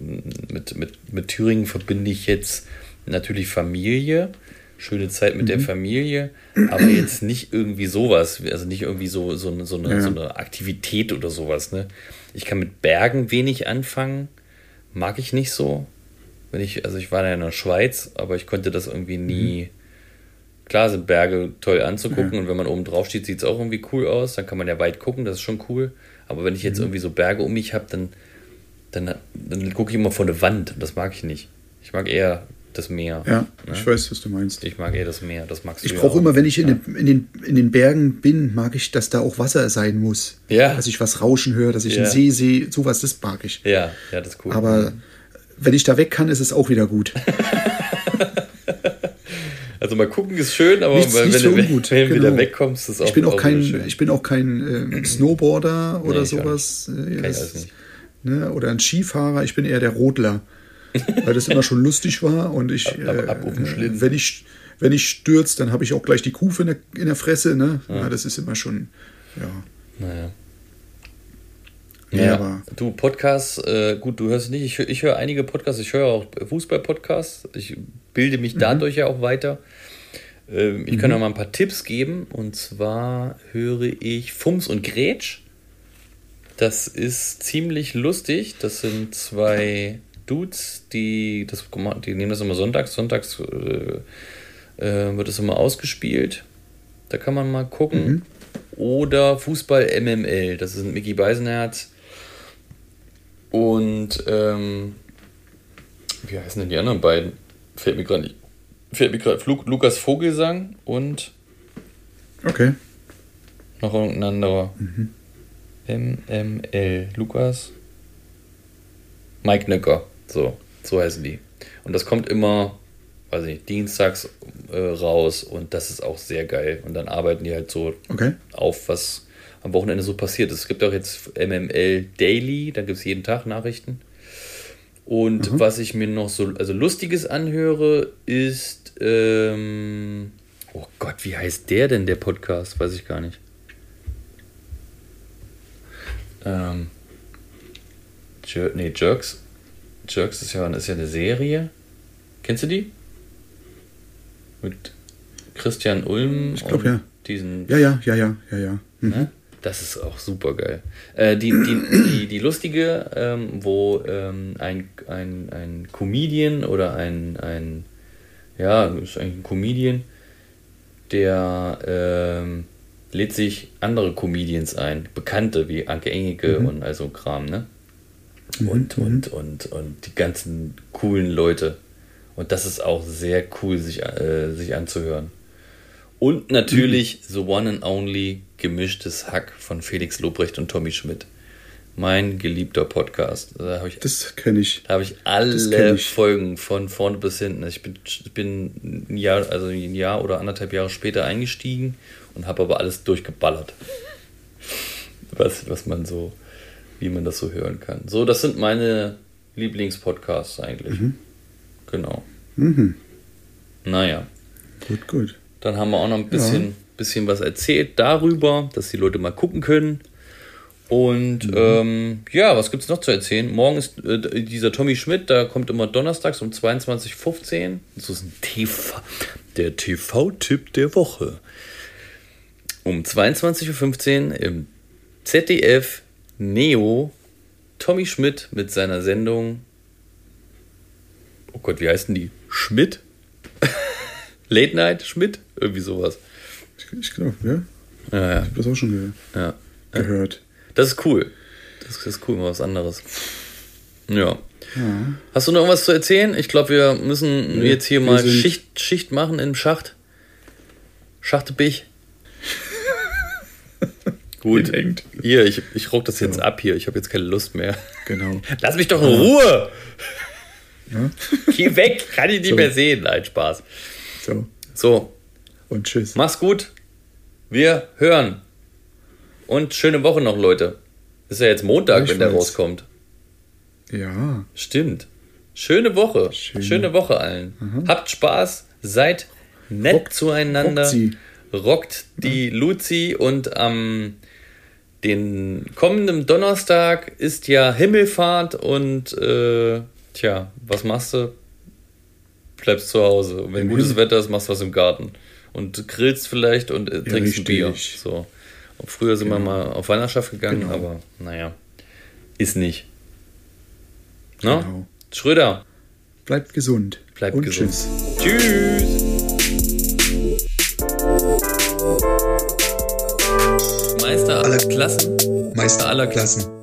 mit, mit, mit Thüringen verbinde ich jetzt natürlich Familie, schöne Zeit mit mhm. der Familie, aber jetzt nicht irgendwie sowas, also nicht irgendwie so, so, so, eine, so eine Aktivität oder sowas. Ne? Ich kann mit Bergen wenig anfangen, mag ich nicht so. Wenn ich, also ich war ja in der Schweiz, aber ich konnte das irgendwie nie. Mhm klar sind Berge toll anzugucken ja. und wenn man oben drauf steht, sieht es auch irgendwie cool aus. Dann kann man ja weit gucken, das ist schon cool. Aber wenn ich jetzt mhm. irgendwie so Berge um mich habe, dann, dann, dann gucke ich immer vor eine Wand. Das mag ich nicht. Ich mag eher das Meer. Ja, ne? ich weiß, was du meinst. Ich mag eher das Meer. Das magst du Ich brauche immer, wenn ich in, ja. den, in, den, in den Bergen bin, mag ich, dass da auch Wasser sein muss. Ja. Dass ich was rauschen höre, dass ich ja. einen See sehe. Sowas, das mag ich. Ja, ja, das ist cool. Aber wenn ich da weg kann, ist es auch wieder gut. Also mal gucken ist schön, aber Nichts, wenn, nicht du genau. wieder wegkommst, ist auch Ich bin auch kein, schön. ich bin auch kein äh, Snowboarder oder nee, sowas. Äh, das, ne, oder ein Skifahrer, ich bin eher der Rodler. Weil das immer schon lustig war und ich, ab, ab, äh, wenn ich wenn ich stürze, dann habe ich auch gleich die Kufe in der, in der Fresse. Ne? Ja. ja. das ist immer schon, ja. Naja. Ja, ja, aber du, Podcasts, äh, gut, du hörst nicht, ich, ich höre einige Podcasts, ich höre auch Fußball-Podcasts, ich bilde mich mhm. dadurch ja auch weiter. Ähm, ich mhm. kann auch mal ein paar Tipps geben. Und zwar höre ich Fums und Grätsch. Das ist ziemlich lustig. Das sind zwei Dudes, die, das, die nehmen das immer sonntags. Sonntags äh, äh, wird es immer ausgespielt. Da kann man mal gucken. Mhm. Oder Fußball MML. Das sind Mickey Beisenherz und ähm, wie heißen denn die anderen beiden? Fällt mir gerade nicht. Fällt mir gerade Lukas Vogelsang und. Okay. Noch irgendein anderer. Mhm. MML. Lukas. Mike Nöcker. So, so heißen die. Und das kommt immer, weiß ich, dienstags äh, raus und das ist auch sehr geil. Und dann arbeiten die halt so okay. auf, was am Wochenende so passiert ist. Es gibt auch jetzt MML Daily, da gibt es jeden Tag Nachrichten. Und mhm. was ich mir noch so also Lustiges anhöre, ist. Ähm, oh Gott, wie heißt der denn, der Podcast? Weiß ich gar nicht. Ähm, Jer nee, Jerks. Jerks ist ja, ist ja eine Serie. Kennst du die? Mit Christian Ulm. Ich glaube ja. Diesen. Ja, ja, ja, ja, ja, ja. Mhm. Ne? Das ist auch super geil. Äh, die, die, die, die lustige, ähm, wo ähm, ein, ein, ein Comedian oder ein, ein ja, ist eigentlich ein Comedian, der ähm, lädt sich andere Comedians ein, Bekannte wie Anke Engelke mhm. und also Kram, ne? Mhm. Und, und, und, und die ganzen coolen Leute. Und das ist auch sehr cool, sich, äh, sich anzuhören. Und natürlich mhm. The One and Only Gemischtes Hack von Felix Lobrecht und Tommy Schmidt. Mein geliebter Podcast. Da ich, das kenne ich. Da habe ich alle ich. Folgen von vorne bis hinten. Ich bin, ich bin ein Jahr, also ein Jahr oder anderthalb Jahre später eingestiegen und habe aber alles durchgeballert. Was, was man so, wie man das so hören kann. So, das sind meine Lieblingspodcasts eigentlich. Mhm. Genau. Mhm. Naja. Gut, gut. Dann haben wir auch noch ein bisschen, ja. bisschen was erzählt darüber, dass die Leute mal gucken können. Und mhm. ähm, ja, was gibt es noch zu erzählen? Morgen ist äh, dieser Tommy Schmidt, da kommt immer donnerstags um 22.15 Uhr. Das ist ein TV, der TV-Tipp der Woche. Um 22.15 Uhr im ZDF Neo Tommy Schmidt mit seiner Sendung. Oh Gott, wie heißt denn die? Schmidt? Late Night Schmidt? Irgendwie sowas. Ich, glaube, ja. Ja, ja. Ich habe das auch schon ge ja. gehört. Das ist cool. Das ist cool, mal was anderes. Ja. Hast du noch irgendwas zu erzählen? Ich glaube, wir müssen Nee, jetzt hier mal Schicht, Schicht machen im Schacht. Schachtebich. Gut. Hängt. Hier, ich, ich rock das jetzt ab hier. Ich habe jetzt keine Lust mehr. Genau. Lass mich doch in Ruhe! Geh weg, kann ich nicht mehr sehen. Nein, Spaß. So. So, Und tschüss. mach's gut. Wir hören. Und schöne Woche noch, Leute. Ist ja jetzt Montag, wenn der rauskommt. Ja. Stimmt. Schöne Woche. Schöne- Schöne Woche allen. Habt Spaß, seid nett Rockt- zueinander. rockt. Rockt die Luzi und am den kommenden Donnerstag ist ja Himmelfahrt und äh, tja, was machst du? Bleibst zu Hause. Und Wenn Im gutes Himmel- Wetter ist, machst du was im Garten. Und grillst vielleicht und äh, trinkst ein Bier. So. Und früher sind wir mal auf Wanderschaft gegangen, Genau. aber naja, ist nicht. Ne? Genau. Schröder, Bleibt gesund. bleibt Und gesund. tschüss. Tschüss. Klassen. Meister aller Klassen.